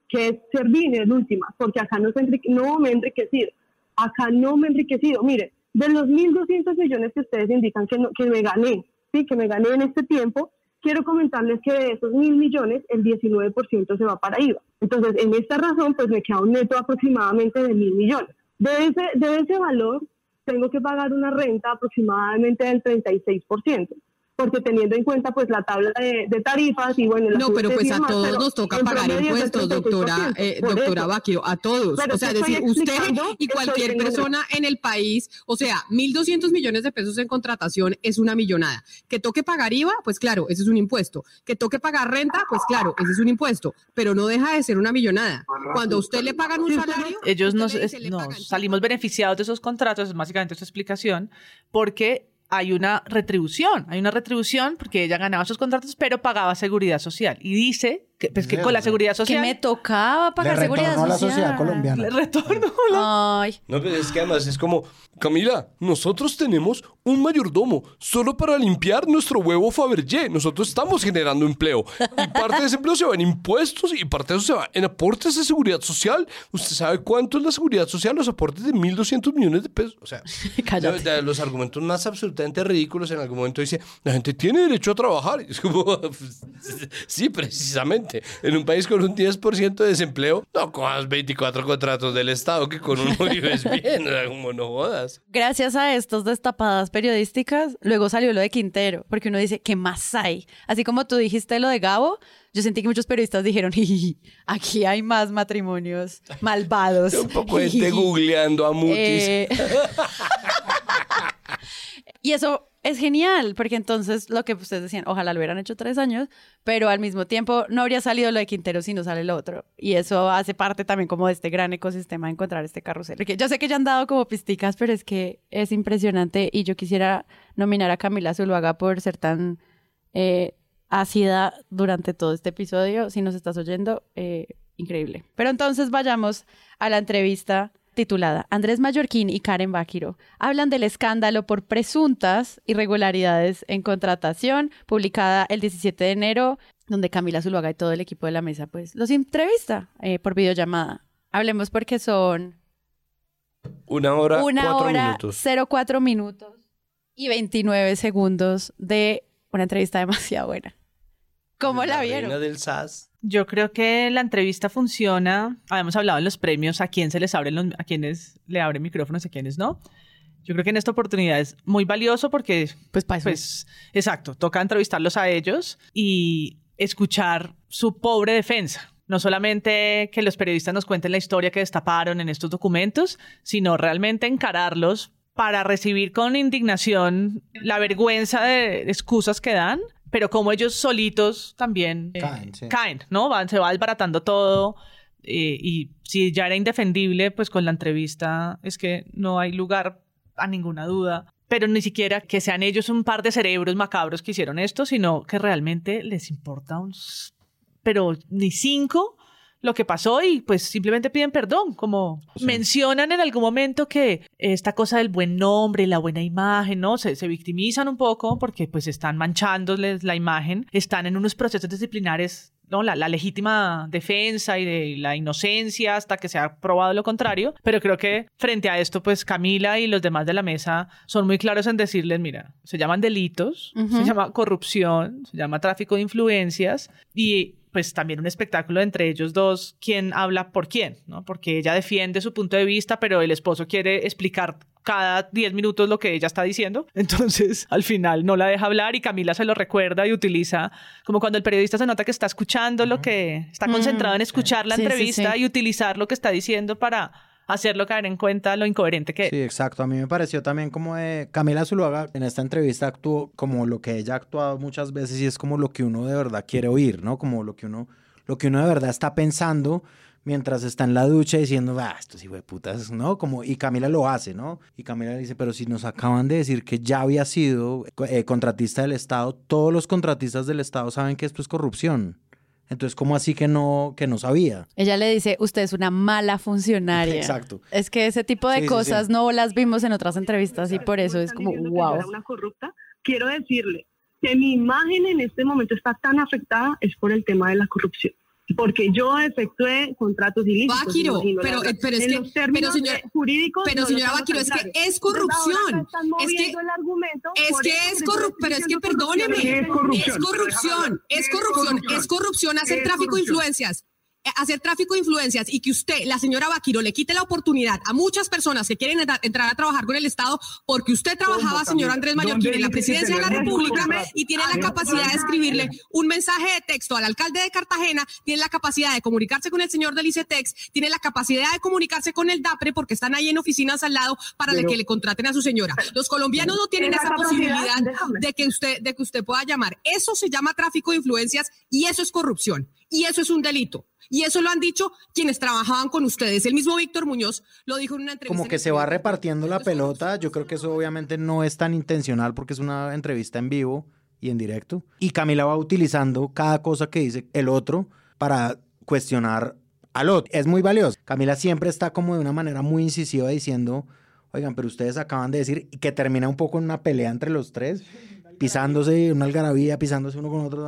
Que es servir en última, porque acá no, no me he enriquecido. Acá no me he enriquecido. Mire, de los 1.200 millones que ustedes indican que, que me gané, sí, que me gané en este tiempo, quiero comentarles que de esos mil millones, el 19% se va para IVA. Entonces, en esta razón, pues me queda un neto aproximadamente de mil millones. De ese, de ese valor, tengo que pagar una renta aproximadamente del 36% porque teniendo en cuenta pues la tabla de, tarifas y bueno... No, pero pues a todos nos toca pagar impuestos, doctora, eh, doctora Baquio, a todos. o sea, decir, usted y cualquier persona en el país, o sea, 1.200 millones de pesos en contratación es una millonada. Que toque pagar IVA, pues claro, ese es un impuesto. Que toque pagar renta, pues claro, ese es un impuesto, pero no deja de ser una millonada. Cuando a usted le pagan un salario... Ellos nos, salimos beneficiados de esos contratos, es básicamente su explicación, porque hay una retribución, hay una retribución porque ella ganaba esos contratos, pero pagaba seguridad social. Y dice que, pues, que con la seguridad social... Que me tocaba pagar seguridad social. la sociedad colombiana. Le retorno Ay. No, pero es que además es como, Camila, nosotros tenemos un mayordomo solo para limpiar nuestro huevo Fabergé. Nosotros estamos generando empleo. Y parte de ese empleo se va en impuestos y parte de eso se va en aportes de seguridad social. ¿Usted sabe cuánto es la seguridad social? Los aportes de 1.200 millones de pesos. O sea, de, los argumentos más absolutamente ridículos en algún momento dice, la gente tiene derecho a trabajar. es como, sí, precisamente en un país con un 10% de desempleo, no cojas 24 contratos del Estado que con uno vives bien, como no jodas. Gracias a estos destapadas periodísticas, luego salió lo de Quintero, porque uno dice, ¿qué más hay? Así como tú dijiste lo de Gabo, yo sentí que muchos periodistas dijeron, aquí hay más matrimonios malvados. Un poco gente googleando a Mutis. Eh, y eso es genial, porque entonces lo que ustedes decían, ojalá lo hubieran hecho tres años, pero al mismo tiempo no habría salido lo de Quintero si no sale el otro. Y eso hace parte también como de este gran ecosistema de encontrar este carrusel. Porque yo sé que ya han dado como pisticas, pero es que es impresionante y yo quisiera nominar a Camila Zuluaga por ser tan eh, ácida durante todo este episodio. Si nos estás oyendo, eh, increíble. Pero entonces vayamos a la entrevista titulada Andrés Mallorquín y Karen Báquiro hablan del escándalo por presuntas irregularidades en contratación, publicada el 17 de enero, donde Camila Zuluaga y todo el equipo de la mesa pues los entrevista eh, por videollamada. Hablemos porque son una hora, una cuatro hora, minutos. 04 minutos y 29 segundos de una entrevista demasiado buena. ¿Cómo la, vieron? reina del SAS. Yo creo que la entrevista funciona. Habíamos hablado en los premios a quién se les abren los, a quienes le abren micrófonos y a quienes no. Yo creo que en esta oportunidad es muy valioso porque, Pues para eso. pues, exacto, toca entrevistarlos a ellos y escuchar su pobre defensa. No solamente que los periodistas nos cuenten la historia que destaparon en estos documentos, sino realmente encararlos para recibir con indignación la vergüenza de excusas que dan, pero como ellos solitos también eh, Caen, sí. caen, ¿no? Van, se va desbaratando todo. eh, y si ya era indefendible, pues con la entrevista es que no hay lugar a ninguna duda. Pero ni siquiera que sean ellos un par de cerebros macabros que hicieron esto, sino que realmente les importa un... Pero ni cinco lo que pasó y pues simplemente piden perdón, como mencionan en algún momento que esta cosa del buen nombre y la buena imagen, ¿no? Se, se victimizan un poco porque pues están manchándoles la imagen, están en unos procesos disciplinares, ¿no? La, la legítima defensa y de la inocencia hasta que se ha probado lo contrario, pero creo que frente a esto pues Camila y los demás de la mesa son muy claros en decirles, mira, se llaman delitos, Ujú. se llama corrupción, se llama tráfico de influencias y pues también un espectáculo entre ellos dos, quién habla por quién, ¿no? Porque ella defiende su punto de vista, pero el esposo quiere explicar cada 10 minutos lo que ella está diciendo. Entonces, al final no la deja hablar y Camila se lo recuerda y utiliza como cuando el periodista se nota que está escuchando lo que está concentrado en escuchar la Sí, sí, entrevista sí. y utilizar lo que está diciendo para hacerlo caer en cuenta lo incoherente que Sí, exacto. A mí me pareció también como de Camila Zuluaga en esta entrevista actuó como lo que ella ha actuado muchas veces y es como lo que uno de verdad quiere oír, ¿no? Como lo que uno, lo que uno de verdad está pensando mientras está en la ducha diciendo, ah, esto sí fue putas, ¿no? Como, y Camila lo hace, ¿no? Y Camila dice, pero si nos acaban de decir que ya había sido eh, contratista del Estado, todos los contratistas del Estado saben que esto es corrupción. Entonces, ¿cómo así que no, que no sabía? Ella le dice, usted es una mala funcionaria. Exacto. Es que ese tipo de Sí, cosas sí. no las vimos en otras entrevistas y por eso es como, wow. era una corrupta. Quiero decirle que mi imagen en este momento está tan afectada es por el tema de la corrupción. Porque yo efectué contratos ilícitos. Vaquiro, pero- verdad. pero es En que- los términos pero señora- eh, jurídicos. pero no señora Vaquiro, es que es corrupción. Es que- el argumento Es que es corrupción, pero es que perdóneme, Es corrupción. es corrupción, es corrupción, es corrupción hacer tráfico de influencias. Eh, Hacer tráfico de influencias y que usted, la señora Vaquiro, le quite la oportunidad a muchas personas que quieren entra- entrar a trabajar con el Estado porque usted trabajaba, señor Andrés Mayorquín, en la presidencia de la República y tiene la capacidad de escribirle un mensaje de texto al alcalde de Cartagena, tiene la capacidad de comunicarse con el señor del ICETEX, tiene la capacidad de comunicarse con el DAPRE porque están ahí en oficinas al lado para Pero- que le contraten a su señora. Los colombianos no tienen Esa posibilidad de que usted de que usted pueda llamar. Eso se llama tráfico de influencias y eso es corrupción y eso es un delito. Y eso lo han dicho quienes trabajaban con ustedes. El mismo Víctor Muñoz lo dijo en una entrevista. como que se va repartiendo la pelota. Yo creo que eso obviamente no es tan intencional porque es una entrevista en vivo y en directo. Y Camila va utilizando cada cosa que dice el otro para cuestionar al otro. Es muy valioso. Camila siempre está como de una manera muy incisiva diciendo, oigan, pero ustedes acaban de decir que termina un poco en una pelea entre los tres, pisándose, una algarabía, pisándose uno con otro.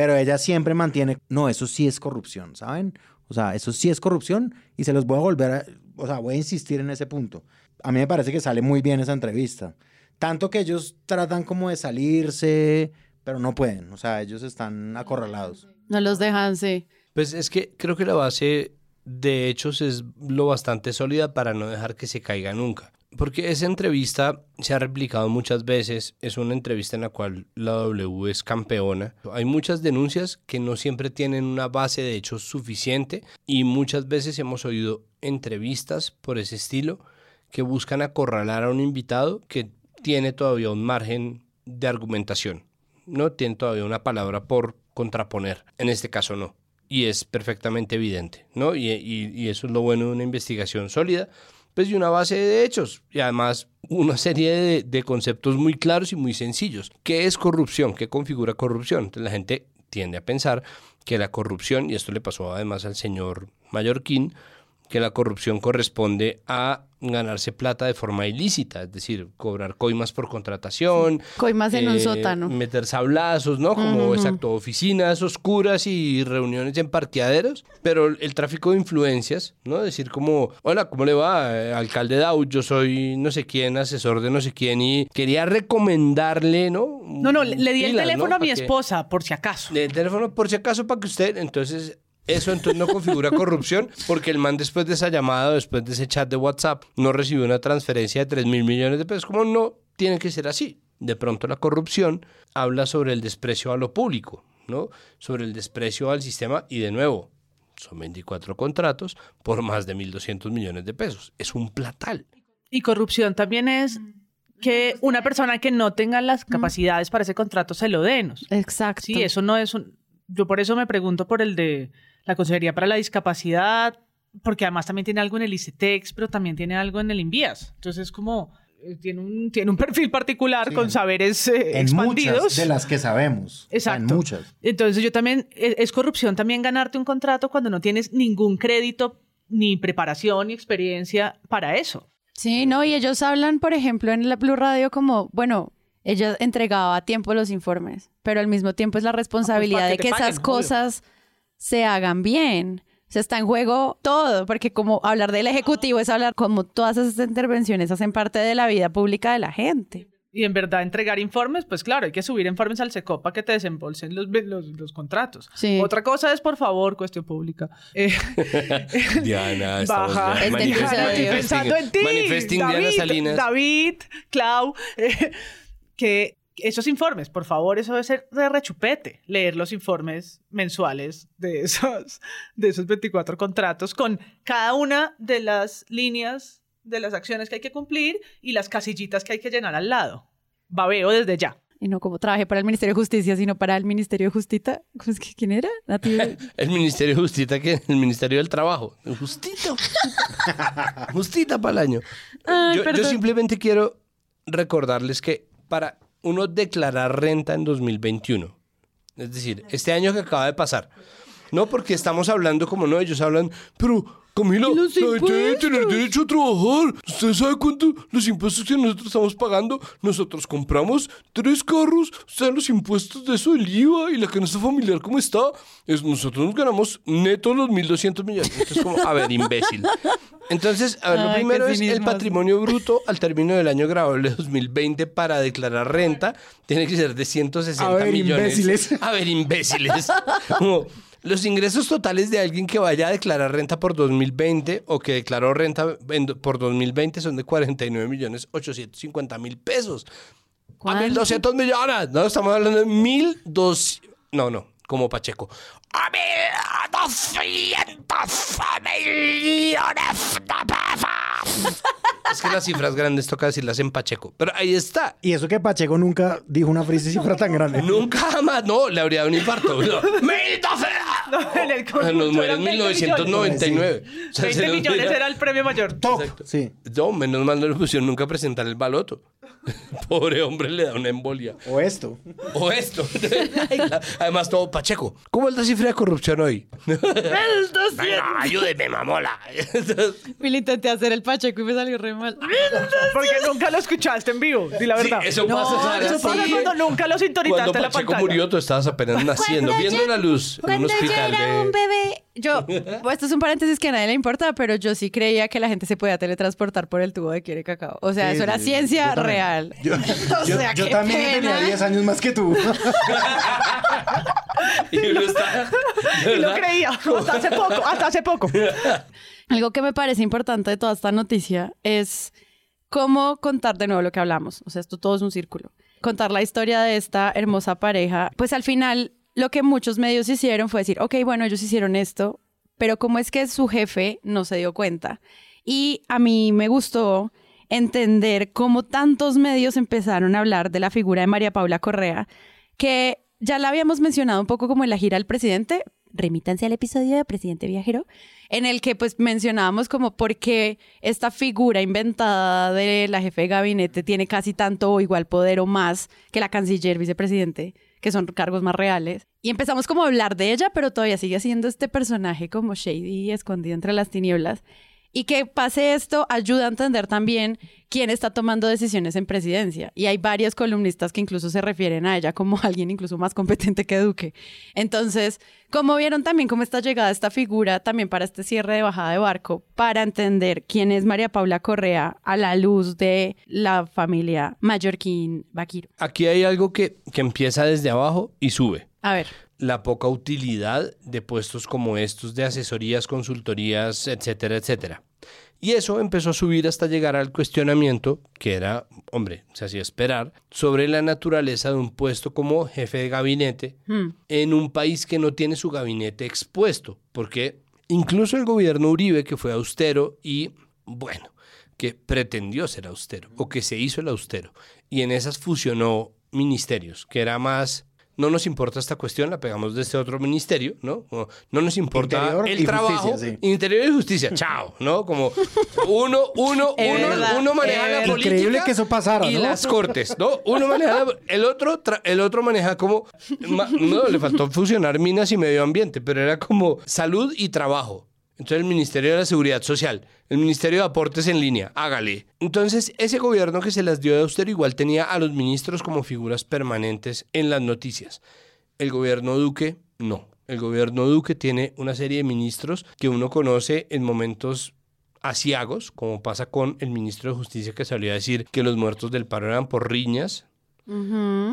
Pero ella siempre mantiene, no, eso sí es corrupción, ¿saben? O sea, eso sí es corrupción y se los voy a volver a, o sea, voy a insistir en ese punto. A mí me parece que sale muy bien esa entrevista. Tanto que ellos tratan como de salirse, pero no pueden, o sea, ellos están acorralados. No los dejan, sí. Pues es que creo que la base de hechos es lo bastante sólida para no dejar que se caiga nunca. Porque esa entrevista se ha replicado muchas veces, es una entrevista en la cual la W es campeona. Hay muchas denuncias que no siempre tienen una base de hechos suficiente y muchas veces hemos oído entrevistas por ese estilo que buscan acorralar a un invitado que tiene todavía un margen de argumentación, no tiene todavía una palabra por contraponer. En este caso no. Y es perfectamente evidente, ¿no? Y, y- eso es lo bueno de una investigación sólida, pues y una base de hechos y además una serie de, de conceptos muy claros y muy sencillos. ¿Qué es corrupción? ¿Qué configura corrupción? Entonces la gente tiende a pensar que la corrupción, y esto le pasó además al señor Mallorquín, que la corrupción corresponde a ganarse plata de forma ilícita, es decir, cobrar coimas por contratación, Coimas en un eh, sótano. meter sablazos, ¿no? Como exacto, oficinas oscuras y reuniones en parqueaderos, pero el tráfico de influencias, ¿no? Decir como, hola, ¿cómo le va? Eh, Alcalde Dau, yo soy no sé quién, asesor de no sé quién y quería recomendarle, ¿no? No, no, le, le di el teléfono a mi que- esposa, por si acaso. Le di el teléfono por si acaso para que usted, entonces... Eso entonces no configura corrupción porque el man después de esa llamada, después de ese chat de WhatsApp, no recibió una transferencia de 3 mil millones de pesos. Como no tiene que ser así. De pronto la corrupción habla sobre el desprecio a lo público, ¿no? Sobre el desprecio al sistema y de nuevo, son 24 contratos por más de 1.200 millones de pesos. Es un platal. Y corrupción también es que una persona que no tenga las capacidades para ese contrato se lo denos. Exacto. Sí, eso no es un... Yo por eso me pregunto por el de la Consejería para la Discapacidad, porque además también tiene algo en el ICETEX, pero también tiene algo en el INVIAS. Entonces es como... eh, Tiene un, tiene un perfil particular Sí. con saberes eh, En expandidos. muchas de las que sabemos. O sea, Exacto. En muchas. Entonces yo también, es, es corrupción también ganarte un contrato cuando no tienes ningún crédito, ni preparación, ni experiencia para eso. Sí, no, y ellos hablan, por ejemplo, en la Blue Radio como, bueno, ella entregaba a tiempo los informes, pero al mismo tiempo es la responsabilidad para de que que te paguen, esas obvio. Se hagan bien. O sea, está en juego todo, porque como hablar del Ejecutivo es hablar como todas esas intervenciones hacen parte de la vida pública de la gente. Y en verdad entregar informes, pues claro, hay que subir informes al SECOP para que te desembolsen los, los, los contratos. Sí. Otra cosa es, por favor, cuestión pública. Eh, Diana, baja. pensando en ti. Manifesting Diana David, Salinas. David, Clau, eh, que esos informes, por favor, eso debe ser de rechupete, leer los informes mensuales de esos, de esos 24 contratos con cada una de las líneas de las acciones que hay que cumplir y las casillitas que hay que llenar al lado. Babeo desde ya. Y no como trabajé para el Ministerio de Justicia, sino para el Ministerio de Justicia. ¿Cómo es que- ¿Quién era? El Ministerio de Justicia, que el Ministerio del Trabajo. Justito. Justita para el año. Ay, yo, simplemente quiero recordarles que para uno declarar renta en 2021, es decir, este año que acaba de pasar, no porque estamos hablando como no, ellos hablan, pero Camila, la Los gente debe tener impuestos. derecho a trabajar. ¿Usted sabe cuánto los impuestos que nosotros estamos pagando? Nosotros compramos tres carros, sean los impuestos de eso, el IVA y la canasta familiar, ¿cómo está? Es, nosotros nos ganamos netos los 1.200 millones. Entonces, como, a ver, imbécil. Entonces, a ver, lo Ay, qué primero es el patrimonio bruto al término del año grabable 2020 para declarar renta. Tiene que ser de 160 A ver, millones. imbéciles. A ver, imbéciles. Como, los ingresos totales de alguien que vaya a declarar renta por 2020 o que declaró renta en- por 2020 son de 49 millones 850 mil pesos. A ¿Cuánto? 1.200 millones. No, estamos hablando de 1.200. No, no, como Pacheco. A 1.200 millones de pesos. Es que las cifras grandes toca decirlas en Pacheco. Pero ahí está. Y eso que Pacheco nunca dijo una frase cifra tan grande. Nunca jamás, no, le habría dado un infarto. No, ¡Mil doce! en el Nos cómputo muere en 20 1999. O sea, 20 se nos millones mira- era el premio mayor. Top. Sí. No, menos mal no le pusieron nunca a presentar el baloto. Pobre hombre le da una embolia. O esto. O esto. Además, todo Pacheco. ¿Cómo es la cifra de corrupción hoy? Venga, ayúdeme, mamola. Le intenté hacer el Pacheco y me salió re mal. Porque nunca lo escuchaste en vivo, di la Sí, verdad. eso pasa, Sara, Eso pasa sí. cuando nunca lo sintonizaste Cuando en la Pacheco pantalla. murió, tú estabas apenas naciendo, Cuando viendo yo- la luz en un Cuando yo hospital era de... un bebé, yo, pues, esto es un paréntesis que a nadie le importa, pero yo sí creía que la gente se podía teletransportar por el tubo de quiere cacao. O sea, Sí, eso era sí, ciencia yo también. real. Yo, O yo- sea, yo qué también pena. tenía 10 años más que tú. Y está... Y lo creía, hasta hace poco, hasta hace poco. Algo que me parece importante de toda esta noticia es cómo contar de nuevo lo que hablamos. O sea, esto todo es un círculo. Contar la historia de esta hermosa pareja. Pues al final, lo que muchos medios hicieron fue decir, ok, bueno, ellos hicieron esto, pero ¿cómo es que su jefe no se dio cuenta? Y a mí me gustó entender cómo tantos medios empezaron a hablar de la figura de María Paula Correa, que ya la habíamos mencionado un poco como en la gira al presidente, remítanse al episodio de Presidente Viajero, en el que pues mencionábamos como por qué esta figura inventada de la jefe de gabinete tiene casi tanto o igual poder o más que la canciller vicepresidente, que son cargos más reales. Y empezamos como a hablar de ella, pero todavía sigue siendo este personaje como shady, escondido entre las tinieblas. Y que pase esto ayuda a entender también quién está tomando decisiones en presidencia. Y hay varios columnistas que incluso se refieren a ella como alguien incluso más competente que Duque. Entonces, como vieron también cómo está llegada esta figura también para este cierre de bajada de barco, para entender quién es María Paula Correa a la luz de la familia Mallorquín Vaquiro. Aquí hay algo que, que empieza desde abajo y sube. A ver. La poca utilidad de puestos como estos de asesorías, consultorías, etcétera, etcétera. Y eso empezó a subir hasta llegar al cuestionamiento, que era, hombre, se hacía esperar, sobre la naturaleza de un puesto como jefe de gabinete Hmm. en un país que no tiene su gabinete expuesto, porque incluso el gobierno Uribe, que fue austero y, bueno, que pretendió ser austero, o que se hizo el austero, y en esas fusionó ministerios, que era más... No nos importa esta cuestión, la pegamos de este otro ministerio, ¿no? Como, No nos importa Interior el y trabajo. justicia, sí. Interior y justicia, chao, ¿no? Como uno, uno, uno, verdad, uno maneja la política. Increíble que eso pasara, Y ¿no? las cortes, ¿no? Uno maneja, la- el otro, tra- el otro maneja como, ma- no, le faltó fusionar minas y medio ambiente, pero era como salud y trabajo. Entonces el Ministerio de la Seguridad Social, el Ministerio de Aportes en línea, hágale. Entonces ese gobierno que se las dio de austero igual tenía a los ministros como figuras permanentes en las noticias. El gobierno Duque, no. El gobierno Duque tiene una serie de ministros que uno conoce en momentos asiagos, como pasa con el ministro de Justicia que salió a decir que los muertos del paro eran por riñas,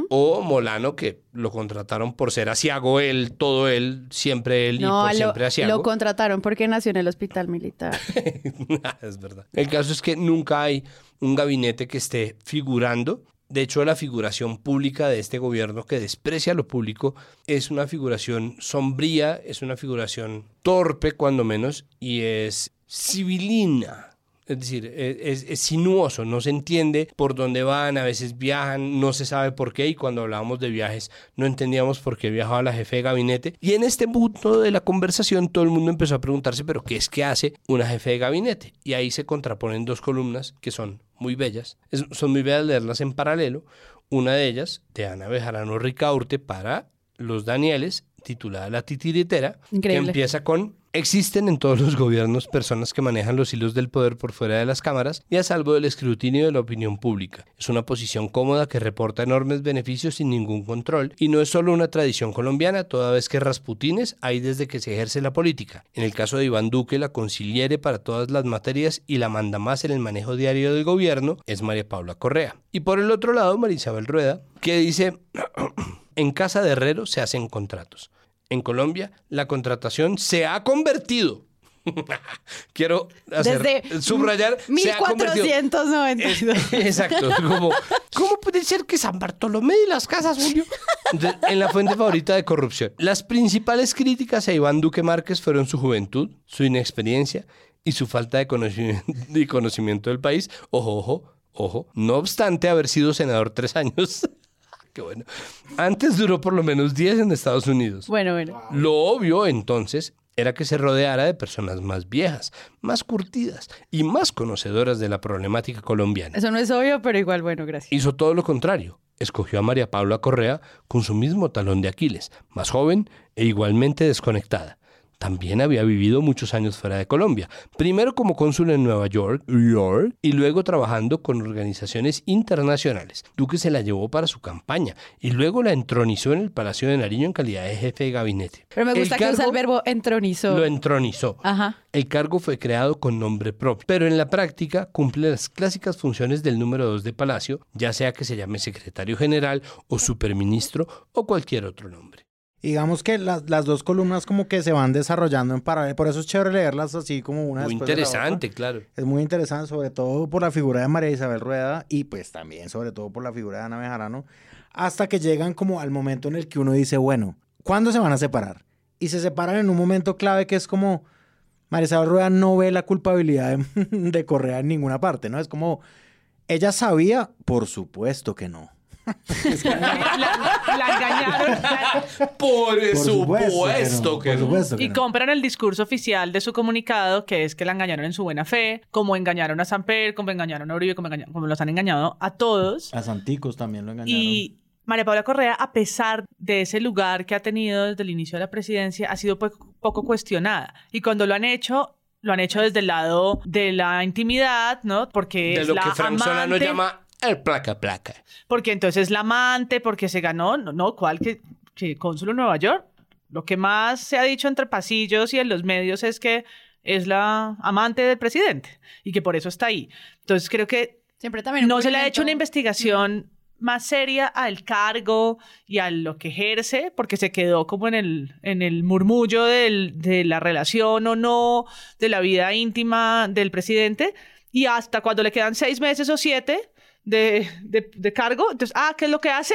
O Molano que lo contrataron por ser asiago él, todo él, siempre él y por lo, siempre asiago. lo contrataron porque nació en el hospital militar. es verdad. El caso es que nunca hay un gabinete que esté figurando. De hecho, la figuración pública de este gobierno que desprecia lo público es una figuración sombría, es una figuración torpe cuando menos y es civilina. Es decir, es, es- sinuoso, no se entiende por dónde van, a veces viajan, no se sabe por qué y cuando hablábamos de viajes no entendíamos por qué viajaba la jefe de gabinete. Y en este punto de la conversación todo el mundo empezó a preguntarse, pero ¿qué es que hace una jefe de gabinete? Y ahí se contraponen dos columnas que son muy bellas, Es- son muy bellas leerlas en paralelo. Una de ellas, de Ana Bejarano Ricaurte, para los Danieles, titulada La titiritera, que empieza con Existen en todos los gobiernos personas que manejan los hilos del poder por fuera de las cámaras y a salvo del escrutinio de la opinión pública. Es una posición cómoda que reporta enormes beneficios sin ningún control y no es solo una tradición colombiana, toda vez que Rasputines hay desde que se ejerce la política. En el caso de Iván Duque, la conciliere para todas las materias y la manda más en el manejo diario del gobierno es María Paula Correa. Y por el otro lado, María Isabel Rueda, que dice... En casa de herrero se hacen contratos. En Colombia, la contratación se ha convertido. Quiero hacer, Desde subrayar. se ha convertido. 1492. Exacto. Como, ¿Cómo puede ser que San Bartolomé y las casas, Julio? Entonces, en la fuente favorita de corrupción. Las principales críticas a Iván Duque Márquez fueron su juventud, su inexperiencia y su falta de conocimiento, de conocimiento del país. Ojo, ojo, ojo. No obstante haber sido senador tres años. Qué bueno. Antes duró por lo menos 10 en Estados Unidos. Bueno, bueno. Lo obvio entonces era que se rodeara de personas más viejas, más curtidas y más conocedoras de la problemática colombiana. Eso no es obvio, pero igual, bueno, gracias. Hizo todo lo contrario. Escogió a María Paula Correa con su mismo talón de Aquiles, más joven e igualmente desconectada. También había vivido muchos años fuera de Colombia, primero como cónsul en Nueva York, York, y luego trabajando con organizaciones internacionales. Duque se la llevó para su campaña y luego la entronizó en el Palacio de Nariño en calidad de jefe de gabinete. Pero me El gusta que usa el verbo entronizó. Lo entronizó. Ajá. El cargo fue creado con nombre propio, pero en la práctica cumple las clásicas funciones del número 2 de Palacio, ya sea que se llame secretario general o superministro o cualquier otro nombre. Digamos que las, las dos columnas como que se van desarrollando en paralelo, por eso es chévere leerlas así como una Muy después de la interesante, otra. claro. Es muy interesante, sobre todo por la figura de María Isabel Rueda y pues también sobre todo por la figura de Ana Bejarano, hasta que llegan como al momento en el que uno dice, bueno, ¿cuándo se van a separar? Y se separan en un momento clave que es como María Isabel Rueda no ve la culpabilidad de, de Correa en ninguna parte, ¿no? Es como ¿Ella sabía? Por supuesto que no. la, la engañaron la- Por Por supuesto que por no. que y compran el discurso oficial de su comunicado, que es que la engañaron en su buena fe, como engañaron a Samper, como engañaron a Uribe, como, engañaron- como los han engañado a todos. A Santicos también lo engañaron. Y María Paula Correa, a pesar de ese lugar que ha tenido desde el inicio de la presidencia, ha sido po- poco cuestionada. Y cuando lo han hecho, lo han hecho desde el lado de la intimidad, ¿no? Porque De es lo la que Frank Solano amante, llama el placa placa. porque entonces la amante, porque se ganó, no, no, ¿cuál que, que cónsul en Nueva York? Lo que más se ha dicho entre pasillos y en los medios es que es la amante del presidente y que por eso está ahí. Entonces creo que Siempre también no se le ha hecho una investigación más seria al cargo y a lo que ejerce, porque se quedó como en el, en el murmullo del- de la relación o no, de la vida íntima del presidente, y hasta cuando le quedan seis meses o siete de, de- de cargo, entonces, ah, ¿qué es lo que hace?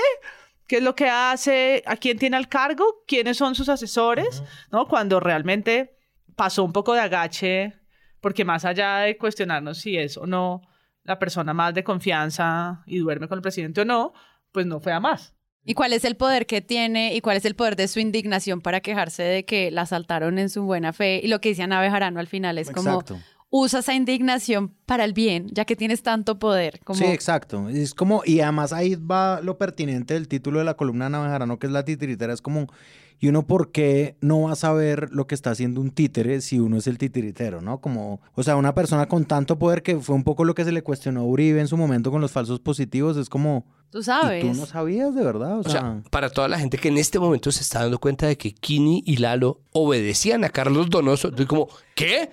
¿Qué es lo que hace? ¿A quién tiene al cargo? ¿Quiénes son sus asesores? ¿No? Cuando realmente pasó un poco de agache, porque más allá de cuestionarnos si es o no la persona más de confianza y duerme con el presidente o no, pues no fue a más. ¿Y cuál es el poder que tiene y cuál es el poder de su indignación para quejarse de que la asaltaron en su buena fe? Y lo que dice Ana Bejarano al final es como. Usa esa indignación para el bien, ya que tienes tanto poder. Como, Sí, exacto. Es como, y además ahí va lo pertinente del título de la columna de Navejarano, que es la titiritera. Es como, ¿y uno por qué no va a saber lo que está haciendo un títere si uno es el titiritero, no? Como, o sea, una persona con tanto poder que fue un poco lo que se le cuestionó a Uribe en su momento con los falsos positivos, es como, Tú ¿y sabes. tú no sabías de verdad? O sea, para toda la gente que en este momento se está dando cuenta de que Kini y Lalo obedecían a Carlos Donoso, estoy como, ¿qué?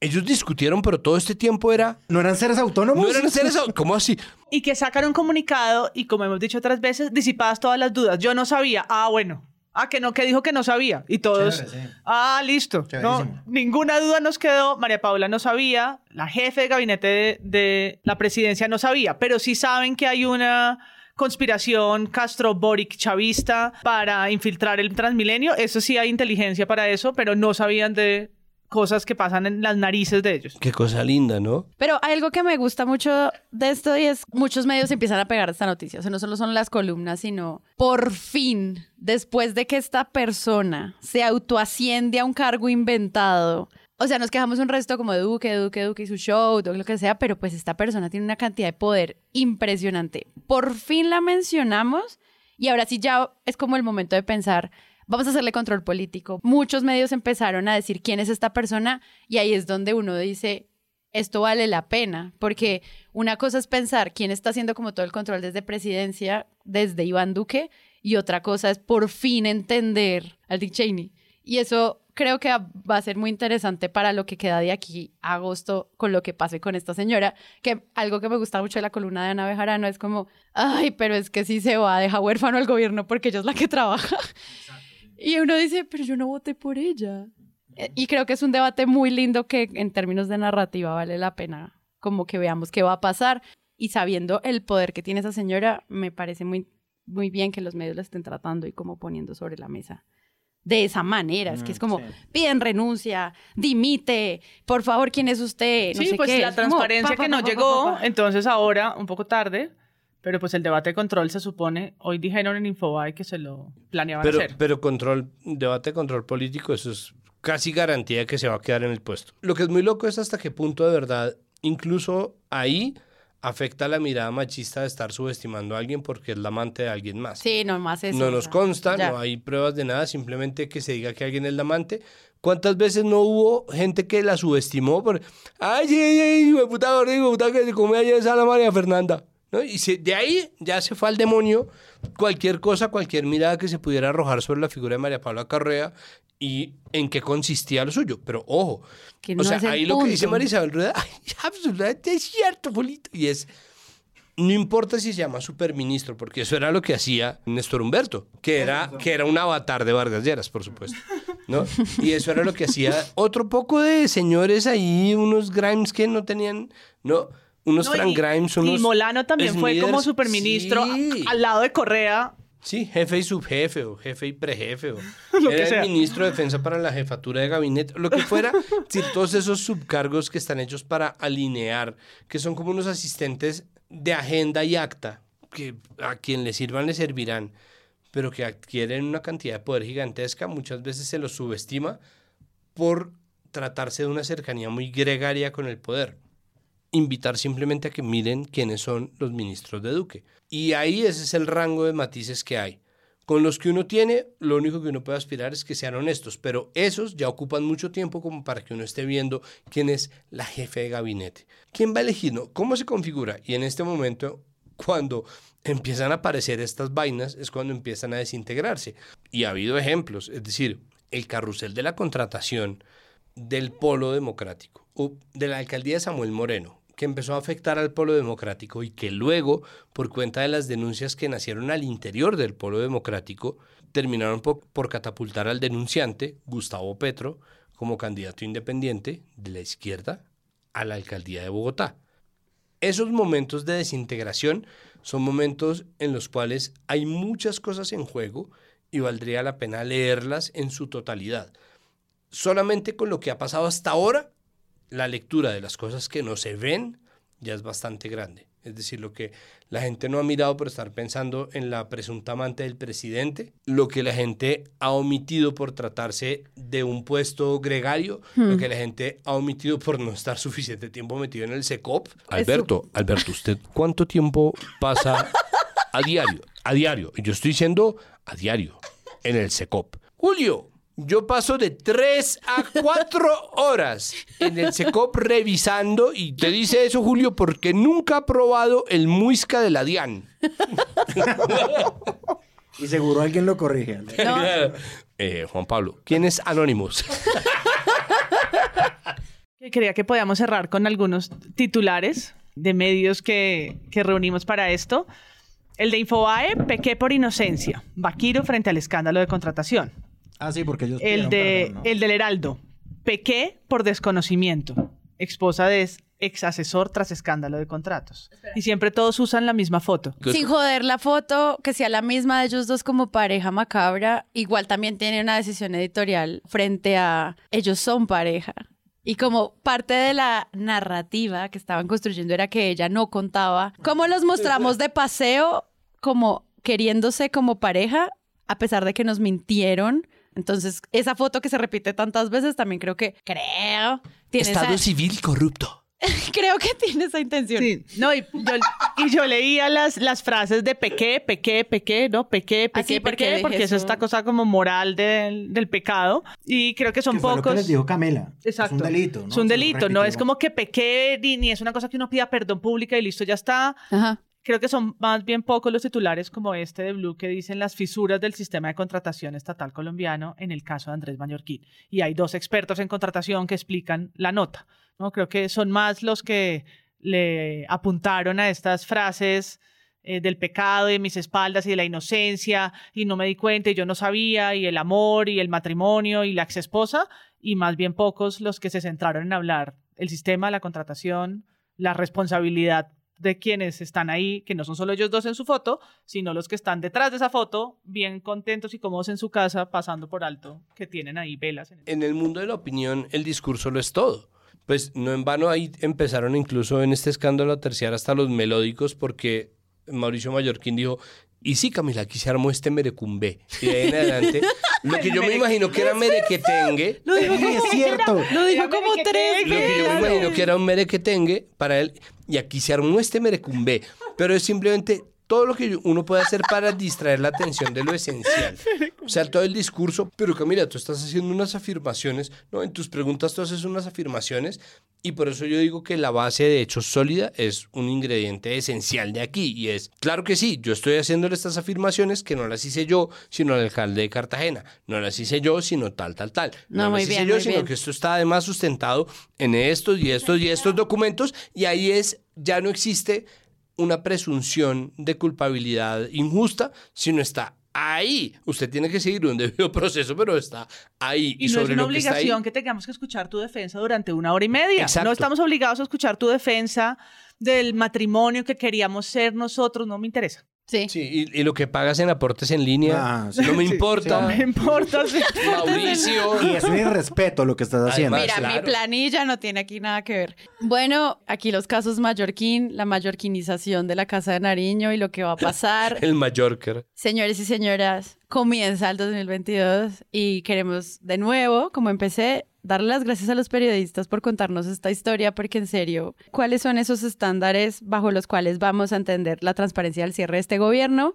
Ellos discutieron, pero todo este tiempo era... ¿no eran seres autónomos? No eran seres... ¿Cómo así? Y que sacan un comunicado y como hemos dicho otras veces, disipadas todas las dudas. Yo no sabía. Ah, bueno. Ah, que no, que dijo que no sabía. Y todos, Chévere, sí. ah, listo. No, ninguna duda nos quedó. María Paula no sabía. La jefe de gabinete de, de la presidencia no sabía. Pero sí saben que hay una conspiración Castro-Boric chavista para infiltrar el Transmilenio. Eso sí hay inteligencia para eso, pero no sabían de cosas que pasan en las narices de ellos. Qué cosa linda, ¿no? Pero hay algo que me gusta mucho de esto y es muchos medios empiezan a pegar esta noticia. O sea, no solo son las columnas, sino por fin, después de que esta persona se autoasciende a un cargo inventado. O sea, nos quejamos un resto como de Duque, Duque, Duque y su show, todo lo que sea, pero pues esta persona tiene una cantidad de poder impresionante. Por fin la mencionamos y ahora sí ya es como el momento de pensar, vamos a hacerle control político. Muchos medios empezaron a decir quién es esta persona y ahí es donde uno dice, esto vale la pena, porque una cosa es pensar quién está haciendo como todo el control desde presidencia, desde Iván Duque, y otra cosa es por fin entender al Dick Cheney. Y eso creo que va a ser muy interesante para lo que queda de aquí a agosto con lo que pase con esta señora, que algo que me gusta mucho de la columna de Ana Bejarano es como, ay, pero es que si se va, deja huérfano al gobierno porque ella es la que trabaja. Y uno dice, pero yo no voté por ella. Eh, Y creo que es un debate muy lindo que en términos de narrativa vale la pena como que veamos qué va a pasar. Y sabiendo el poder que tiene esa señora, me parece muy, muy bien que los medios la estén tratando y como poniendo sobre la mesa. De esa manera, es que es como, sí. piden renuncia, dimite, por favor, ¿quién es usted? No sí, sé pues qué. la Es como, transparencia pa, pa, que pa, no pa, pa, llegó, pa, pa. entonces ahora, un poco tarde, pero pues el debate de control se supone, hoy dijeron en Infobae que se lo planeaban Pero, hacer. pero control, debate de control político, eso es casi garantía de que se va a quedar en el puesto. Lo que es muy loco es hasta qué punto de verdad, incluso ahí, afecta la mirada machista de estar subestimando a alguien porque es la amante de alguien más. Sí, no más eso. no nos consta, ya. no hay pruebas de nada, simplemente que se diga que alguien es la amante. ¿Cuántas veces no hubo gente que la subestimó por, ay, sí, sí, hijo de puta hijo de puta que se come ayer esa la María Fernanda? ¿No? Y se- de ahí ya se fue al demonio cualquier cosa, cualquier mirada que se pudiera arrojar sobre la figura de María Paula Carrea y en qué consistía lo suyo. Pero ojo, Que no o sea, ahí lo que dice. María Isabel Rueda, ay, absolutamente es cierto, Polito. Y es, no importa si se llama superministro, porque eso era lo que hacía Néstor Humberto, que era, que era un avatar de Vargas Lleras, por supuesto. ¿no? Y eso era lo que hacía otro poco de señores ahí, unos Grimes que no tenían, ¿no? Unos No, Frank y- Grimes, unos... Y Molano también fue como superministro Sí. al lado de Correa. Sí, jefe y subjefe, o jefe y prejefe, o Lo que sea. el ministro de defensa para la jefatura de gabinete, lo que fuera, sí, todos esos subcargos que están hechos para alinear, que son como unos asistentes de agenda y acta, que a quien le sirvan le servirán, pero que adquieren una cantidad de poder gigantesca, muchas veces se los subestima por tratarse de una cercanía muy gregaria con el poder. Invitar simplemente a que miren quiénes son los ministros de Duque. Y ahí ese es el rango de matices que hay. Con los que uno tiene, lo único que uno puede aspirar es que sean honestos, pero esos ya ocupan mucho tiempo como para que uno esté viendo quién es la jefe de gabinete. ¿Quién va a elegir? ¿Cómo se configura? Y en este momento, cuando empiezan a aparecer estas vainas, es cuando empiezan a desintegrarse. Y ha habido ejemplos, es decir, el carrusel de la contratación del polo democrático, de la alcaldía de Samuel Moreno, que empezó a afectar al polo democrático y que luego, por cuenta de las denuncias que nacieron al interior del polo democrático, terminaron por, por catapultar al denunciante, Gustavo Petro, como candidato independiente de la izquierda a la alcaldía de Bogotá. Esos momentos de desintegración son momentos en los cuales hay muchas cosas en juego y valdría la pena leerlas en su totalidad. Solamente con lo que ha pasado hasta ahora, la lectura de las cosas que no se ven ya es bastante grande. Es decir, lo que la gente no ha mirado por estar pensando en la presunta amante del presidente, lo que la gente ha omitido por tratarse de un puesto gregario, lo Hmm. que la gente ha omitido por no estar suficiente tiempo metido en el SECOP. Alberto, Alberto, ¿usted cuánto tiempo pasa a diario? A diario. Yo estoy diciendo a diario en el SECOP. Julio, yo paso de 3 a 4 horas en el SECOP revisando y te dice eso, Julio, porque nunca ha probado el muisca de la DIAN. Y seguro alguien lo corrige. Eh, Juan Pablo, ¿quién es Anonymous? Que Creía que podíamos cerrar con algunos titulares de medios que, que reunimos para esto. El de Infobae, pequé por inocencia. Vaquiro frente al escándalo de contratación. Ah, sí, porque ellos El, de, perdón, ¿no? el del Heraldo, pequé por desconocimiento. Esposa de ex asesor tras escándalo de contratos. Y siempre todos usan la misma foto. Sin joder la foto, que sea la misma de ellos dos como pareja macabra, igual también tiene una decisión editorial frente a ellos son pareja. Y como parte de la narrativa que estaban construyendo era que ella no contaba cómo los mostramos de paseo como queriéndose como pareja, a pesar de que nos mintieron. Entonces, esa foto que se repite tantas veces también creo que, creo, tiene esa- civil corrupto. creo que tiene esa intención. Sí, no, y yo, y yo leía las, las frases de pequé, pequé, pequé, ¿no? Pequé, pequé, Ah, sí, porque pequé, dije porque eso es esta cosa como moral del, del pecado. Y creo que son Que fue lo que pocos. les dijo Camela. Exacto. Es un delito, ¿no? Es un delito, no es como que pequé ni, ni es una cosa que uno pida perdón pública y listo, ya está. Ajá. Creo que son más bien pocos los titulares como este de Blue que dicen las fisuras del sistema de contratación estatal colombiano en el caso de Andrés Mallorquín. Y hay dos expertos en contratación que explican la nota. ¿no? Creo que son más los que le apuntaron a estas frases eh, del pecado y de mis espaldas y de la inocencia y no me di cuenta y yo no sabía y el amor y el matrimonio y la exesposa y más bien pocos los que se centraron en hablar el sistema, la contratación, la responsabilidad de quienes están ahí, que no son solo ellos dos en su foto, sino los que están detrás de esa foto, bien contentos y cómodos en su casa, pasando por alto, que tienen ahí velas. En el... Mundo de la opinión, el discurso lo es todo. Pues no en vano ahí empezaron incluso en este escándalo a terciar hasta los melódicos porque Mauricio Mallorquín dijo, y sí, Camila, aquí se armó este merecumbe. Y de ahí en adelante, lo que yo me imagino que era merequetengue, Lo dijo como, es cierto. Lo dijo como tres lo que yo me imagino que era un merequetengue para él, y aquí se armó este merecumbe. Pero es simplemente todo lo que uno puede hacer para distraer la atención de lo esencial. O sea, todo el discurso, pero Camila, tú estás haciendo unas afirmaciones, ¿no? En tus preguntas tú haces unas afirmaciones y por eso yo digo que la base de hechos sólida es un ingrediente esencial de aquí y es, claro que sí, yo estoy haciéndole estas afirmaciones que no las hice yo, sino el alcalde de Cartagena, no las hice yo, sino tal, tal, tal. No, las muy hice bien, yo, muy sino bien. que esto está además sustentado en estos y estos y estos documentos y ahí es, ya no existe una presunción de culpabilidad injusta, sino está ahí. Usted tiene que seguir un debido proceso, pero está ahí. Y, no es sobre una que está ahí- obligación que tengamos que escuchar tu defensa durante una hora y media. Exacto. No estamos obligados a escuchar tu defensa del matrimonio que queríamos ser nosotros, no me interesa. Sí. Sí, y, y lo que pagas en aportes en línea, Ah, sí. no me Sí, importa. No me importa. Mauricio. Y es un irrespeto lo que estás haciendo. Además, Mira, mi planilla no tiene aquí nada que ver. Bueno, aquí los casos mallorquín, la mallorquinización de la Casa de Nariño y lo que va a pasar. El Mallorca. Señores y señoras, comienza el 2022 y queremos de nuevo, como empecé, darle las gracias a los periodistas por contarnos esta historia, porque en serio, ¿cuáles son esos estándares bajo los cuales vamos a entender la transparencia del cierre de este gobierno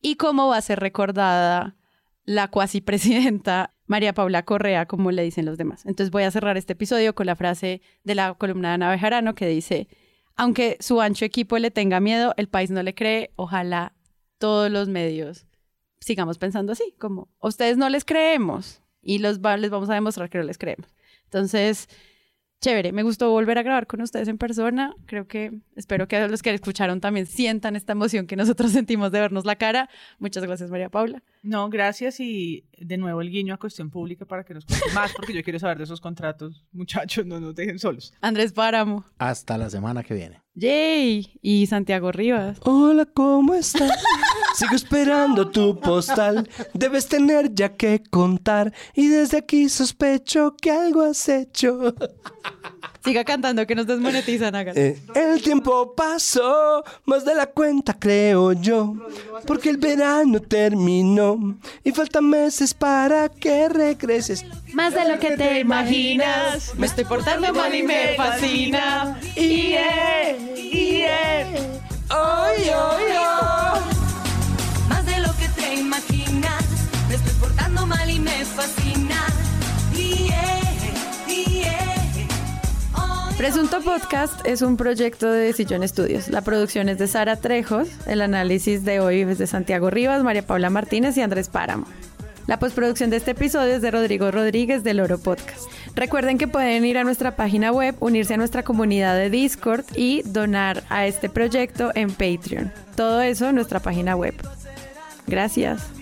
y cómo va a ser recordada la cuasi presidenta María Paula Correa, como le dicen los demás? Entonces voy a cerrar este episodio con la frase de la columna de Ana Bejarano que dice, aunque su ancho equipo le tenga miedo, el país no le cree, ojalá todos los medios sigamos pensando así, como ustedes no les creemos y los va- les vamos a demostrar que no les creemos. Entonces, chévere, me gustó volver a grabar con ustedes en persona. Creo que espero que los que escucharon también sientan esta emoción que nosotros sentimos de vernos la cara. Muchas gracias, María Paula. No, gracias y de nuevo el guiño a cuestión pública para que nos cuente más porque yo quiero saber de esos contratos. Muchachos, no nos dejen solos. Andrés Páramo. Hasta la semana que viene. Yay. Y Santiago Rivas. Hola, ¿cómo estás? Sigo esperando tu postal. Debes tener ya que contar. Y desde aquí sospecho que algo has hecho. Siga cantando que nos desmonetizan, hagan. Eh, el tiempo pasó, más de la cuenta creo yo, porque el verano terminó y faltan meses para que regreses. Más de lo que te imaginas. Me estoy portando mal y me fascina. Y Ay, ay, ay. Más de lo que te imaginas. Me estoy portando mal y me fascina. Presunto Podcast es un proyecto de Sillón Estudios. La producción es de Sara Trejos, el análisis de hoy es de Santiago Rivas, María Paula Martínez y Andrés Páramo. La postproducción de este episodio es de Rodrigo Rodríguez del Oro Podcast. Recuerden que pueden ir a nuestra página web, unirse a nuestra comunidad de Discord y donar a este proyecto en Patreon. Todo eso en nuestra página web. Gracias.